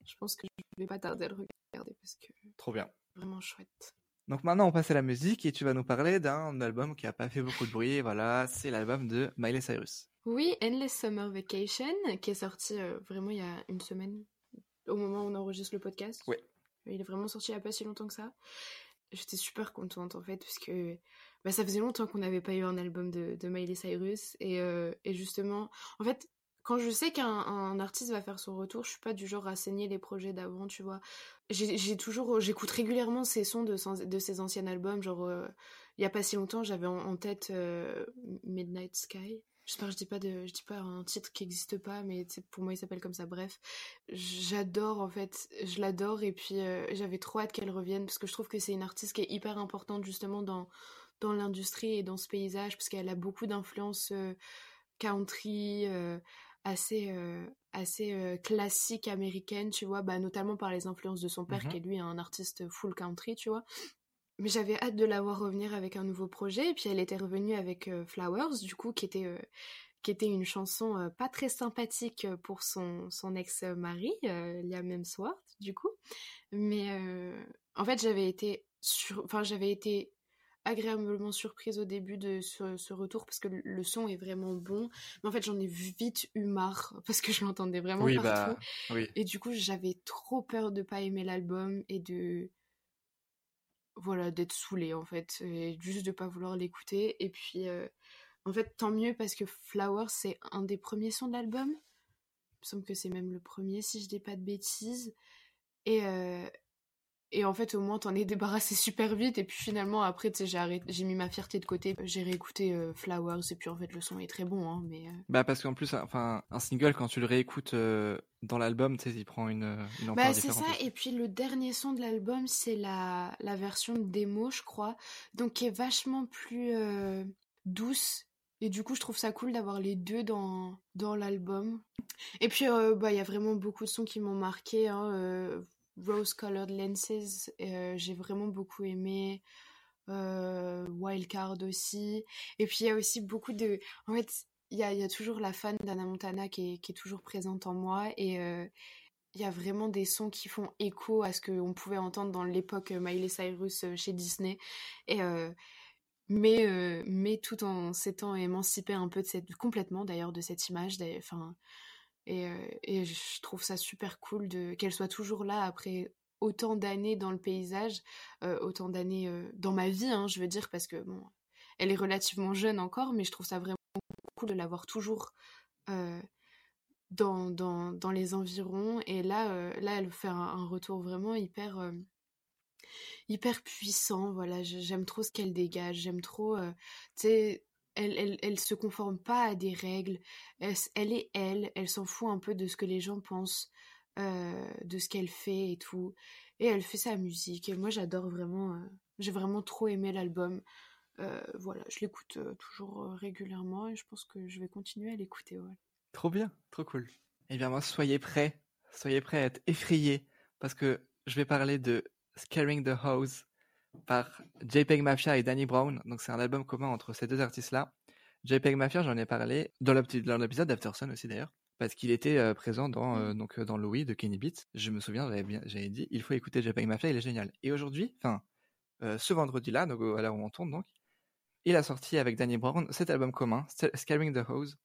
S4: je pense que je vais pas tarder à le regarder parce que.
S5: Trop bien.
S4: Vraiment chouette.
S5: Donc maintenant, on passe à la musique et tu vas nous parler d'un album qui a pas fait beaucoup de bruit. Voilà, c'est l'album de Miley Cyrus.
S4: Oui, Endless Summer Vacation, qui est sorti euh, vraiment il y a une semaine, au moment où on enregistre le podcast.
S5: Oui.
S4: Il est vraiment sorti il n'y a pas si longtemps que ça. J'étais super contente en fait, parce que bah, ça faisait longtemps qu'on n'avait pas eu un album de, de Miley Cyrus. Et, euh, et, justement, en fait, quand je sais qu'un artiste va faire son retour, je suis pas du genre à saigner les projets d'avant, tu vois. J'ai toujours, j'écoute régulièrement ces sons de, de ses anciens albums, genre, euh, il y a pas si longtemps, j'avais en, en, tête Midnight Sky. J'espère que je dis pas de, je dis pas un titre qui n'existe pas, mais pour moi il s'appelle comme ça. Bref, j'adore en fait, je l'adore et puis euh, j'avais trop hâte qu'elle revienne parce que je trouve que c'est une artiste qui est hyper importante justement dans dans l'industrie et dans ce paysage parce qu'elle a beaucoup d'influence euh, country euh, assez assez classique américaine, tu vois, bah notamment par les influences de son père mm-hmm. qui est lui un artiste full country, tu vois. Mais j'avais hâte de la voir revenir avec un nouveau projet. Et puis elle était revenue avec euh, Flowers, du coup, qui était, euh, qui était une chanson euh, pas très sympathique pour son, son ex-mari, Liam Hemsworth, du coup. Mais en fait, j'avais été, sur... enfin, j'avais été agréablement surprise au début de ce, ce, retour parce que le son est vraiment bon. Mais en fait, j'en ai vite eu marre parce que je l'entendais vraiment oui, partout.
S5: Bah, oui.
S4: Et du coup, j'avais trop peur de pas aimer l'album et de voilà, d'être saoulée en fait, et juste de pas vouloir l'écouter. Et puis, euh, en fait, tant mieux parce que Flower, c'est un des premiers sons de l'album. Il me semble que c'est même le premier, si je dis pas de bêtises. Et, euh, et en fait, au moins, t'en es débarrassé super vite. Et puis finalement, après, tu sais, j'ai mis ma fierté de côté. J'ai réécouté euh, Flowers. Et puis en fait, le son est très bon. Hein, mais, euh.
S5: Bah, parce qu'en plus, enfin, un single, quand tu le réécoutes euh, dans l'album, tu sais, il prend une, une
S4: ampleur Bah, c'est ça. Et puis le dernier son de l'album, c'est la, la version démo, je crois. Donc, qui est vachement plus douce. Et du coup, je trouve ça cool d'avoir les deux dans, dans l'album. Et puis, bah, il y a vraiment beaucoup de sons qui m'ont marqué. Hein, Rose Colored Lenses, euh, j'ai vraiment beaucoup aimé. Euh, Wildcard aussi. Et puis il y a aussi beaucoup de. En fait, il y a, toujours la fan d'Anna Montana qui est, qui est, toujours présente en moi. Et euh, il y a vraiment des sons qui font écho à ce qu'on pouvait entendre dans l'époque Miley Cyrus chez Disney. Et. mais, mais tout en s'étant émancipé un peu de cette complètement d'ailleurs de cette image enfin et, euh, je trouve ça super cool de qu'elle soit toujours là après autant d'années dans le paysage, euh, autant d'années euh, dans ma vie, hein, je veux dire, parce que bon, elle est relativement jeune encore, mais je trouve ça vraiment cool de l'avoir toujours dans, dans, dans, les environs. Et là, là elle fait un, retour vraiment hyper hyper puissant. Voilà, j'aime trop ce qu'elle dégage. J'aime trop, tu elle, elle, elle se conforme pas à des règles. Elle, est elle, elle s'en fout un peu de ce que les gens pensent, euh, de ce qu'elle fait et tout. Et elle fait sa musique. Et moi, j'adore vraiment. Euh, j'ai vraiment trop aimé l'album. Euh, voilà, je l'écoute toujours régulièrement et je pense que je vais continuer à l'écouter.
S5: Trop bien, trop cool. Eh bien, moi, soyez prêts. Soyez prêts à être effrayés parce que je vais parler de Scaring the Hose par JPEG Mafia et Danny Brown. Donc c'est un album commun entre ces deux artistes-là. JPEG Mafia, j'en ai parlé dans l'épisode d'Afterson aussi d'ailleurs, parce qu'il était euh, présent dans euh, donc euh, dans Louis de Kenny Beats. Je me souviens, j'avais dit, il faut écouter JPEG Mafia, il est génial. Et aujourd'hui, enfin ce vendredi-là, donc à l'heure où on tourne donc, il a sorti avec Danny Brown cet album commun, Scaring the Hose.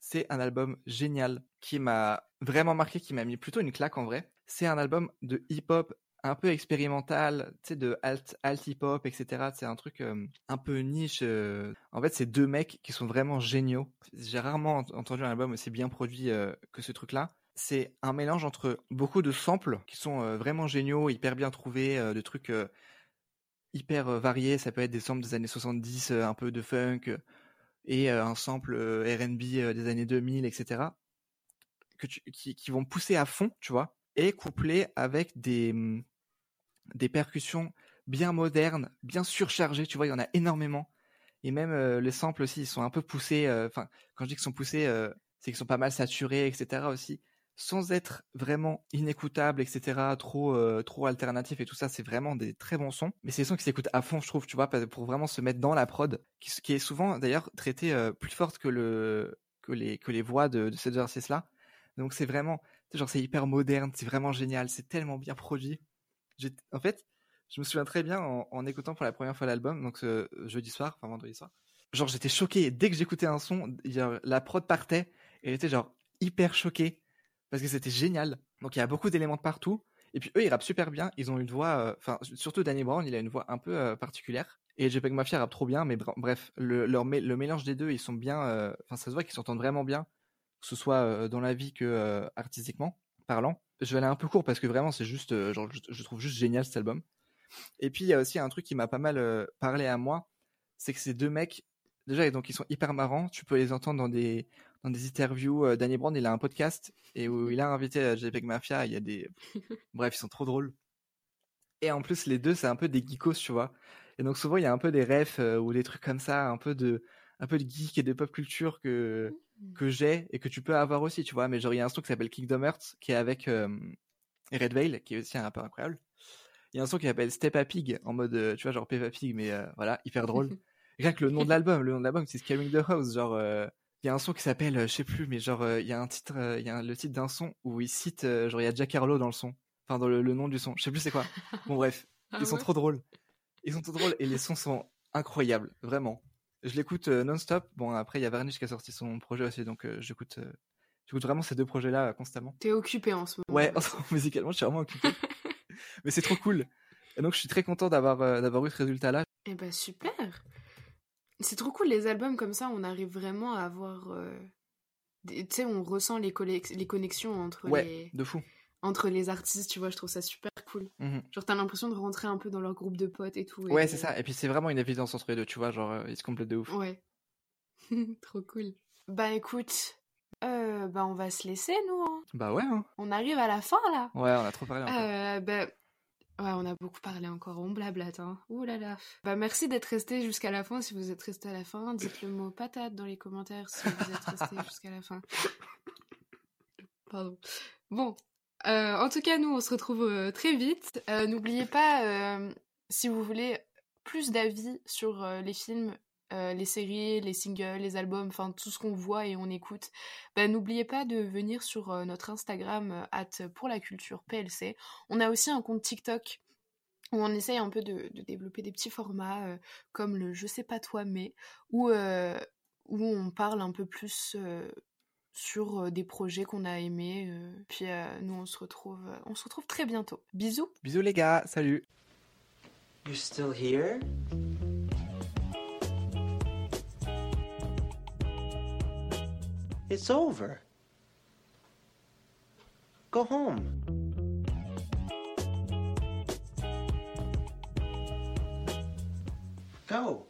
S5: C'est un album génial qui m'a vraiment marqué, qui m'a mis plutôt une claque en vrai. C'est un album de hip-hop un peu expérimental, tu sais, de alt, alt hip-hop, etc. C'est un truc un peu niche. En fait, c'est deux mecs qui sont vraiment géniaux. J'ai rarement entendu un album aussi bien produit que ce truc-là. C'est un mélange entre beaucoup de samples qui sont vraiment géniaux, hyper bien trouvés, de trucs hyper variés. Ça peut être des samples des années 70, euh, un peu de funk, et un sample R&B des années 2000, etc. Que qui, qui vont pousser à fond, tu vois, et couplés avec des, hum, des percussions bien modernes, bien surchargées, tu vois, il y en a énormément. Et même euh, les samples aussi, ils sont un peu poussés. euh, Enfin, quand je dis qu'ils sont poussés, euh, c'est qu'ils sont pas mal saturés, etc. aussi, sans être vraiment inécoutables, etc. Trop, trop alternatifs et tout ça. C'est vraiment des très bons sons. Mais c'est des sons qui s'écoutent à fond, je trouve, tu vois, pour vraiment se mettre dans la prod, qui, est souvent d'ailleurs traitée euh, plus forte que le que les que les voix de, de ces artistes là. Donc c'est vraiment, genre c'est hyper moderne, c'est vraiment génial, c'est tellement bien produit. En fait, je me souviens très bien en, écoutant pour la première fois l'album, donc ce jeudi soir, enfin vendredi soir. Genre j'étais choqué dès que j'écoutais un son, la prod partait et j'étais genre hyper choqué parce que c'était génial. Donc il y a beaucoup d'éléments de partout. Et puis eux ils rappent super bien, ils ont une voix, euh, enfin surtout Danny Brown, il a une voix un peu euh, particulière. Et JPEG Mafia rappe trop bien, mais br- bref, le, mélange des deux, ils sont bien, euh, enfin ça se voit qu'ils s'entendent vraiment bien, que ce soit euh, dans la vie que euh, artistiquement parlant. Je vais aller un peu court parce que vraiment c'est juste, euh, genre je, je trouve juste génial cet album. Et puis il y a aussi un truc qui m'a pas mal euh, parlé à moi, c'est que ces deux mecs, déjà donc ils sont hyper marrants, tu peux les entendre dans des dans des interviews. Euh, Danny Brown il a un podcast et où il a invité JPEG Mafia, il y a des, bref ils sont trop drôles. Et en plus les deux c'est un peu des geekos tu vois. Et donc souvent il y a un peu des refs ou des trucs comme ça, un peu de un peu de geek et de pop culture que que j'ai et que tu peux avoir aussi, tu vois. Mais genre, il y a un son qui s'appelle Kingdom Hearts qui est avec euh, Red Veil, qui est aussi un rappeur incroyable. Il y a un son qui s'appelle Step a Pig, en mode, euh, tu vois, genre Peppa Pig, mais euh, voilà, hyper drôle. Rien que le nom de l'album, le nom de l'album, c'est Scaring the House. Genre, euh, il y a un son qui s'appelle, je sais plus, mais genre, il y a un titre, il y a un- le titre d'un son où il cite, genre, il y a Jack Harlow dans le son. Enfin, dans le, le nom du son. Je sais plus c'est quoi. Bon, bref.
S4: Ah
S5: Ils sont trop drôles. Ils sont trop drôles et les sons sont incroyables, vraiment. Je l'écoute euh, non-stop. Bon, après, il y a Varnish qui a sorti son projet aussi, donc euh, j'écoute euh, j'écoute vraiment ces deux projets-là constamment.
S4: T'es occupé en ce moment.
S5: Ouais, musicalement, je suis vraiment occupé. Mais c'est trop cool. Et donc, je suis très content d'avoir euh, d'avoir eu ce résultat-là.
S4: Eh ben super. C'est trop cool les albums comme ça, on arrive vraiment à avoir. euh, Tu sais, on ressent les connexions entre
S5: Ouais,
S4: les
S5: de fou.
S4: Entre les artistes, tu vois, je trouve ça super cool.
S5: Mhm.
S4: Genre t'as l'impression de rentrer un peu dans leur groupe de potes et tout. et
S5: Ouais, c'est ça. Et puis, c'est vraiment une évidence entre les deux, tu vois. Genre, euh, ils se complètent de ouf.
S4: Ouais. Trop cool. Bah écoute, euh, bah on va se laisser nous. hein.
S5: Bah ouais, hein.
S4: On arrive à la fin là.
S5: Ouais, on a trop parlé encore.
S4: Euh, bah, ouais, on a beaucoup parlé encore, on blablate. Hein. Ouh là là. Bah merci d'être resté jusqu'à la fin. Si vous êtes resté à la fin, dites le mot patate dans les commentaires si vous êtes resté jusqu'à la fin. Pardon. Bon. Euh, en tout cas, nous, on se retrouve euh, très vite. Euh, N'oubliez pas, si vous voulez plus d'avis sur les films, les séries, les singles, les albums, enfin tout ce qu'on voit et on écoute, bah, n'oubliez pas de venir sur notre Instagram at pour la culture PLC. On a aussi un compte TikTok où on essaye un peu de, développer des petits formats comme le je sais pas toi mais où, où on parle un peu plus sur euh, des projets qu'on a aimés. euh, puis euh, nous on se retrouve euh, on se retrouve très bientôt. Bisous.
S5: Bisous, les gars. Salut.
S3: You're still here? It's over. Go home. Go.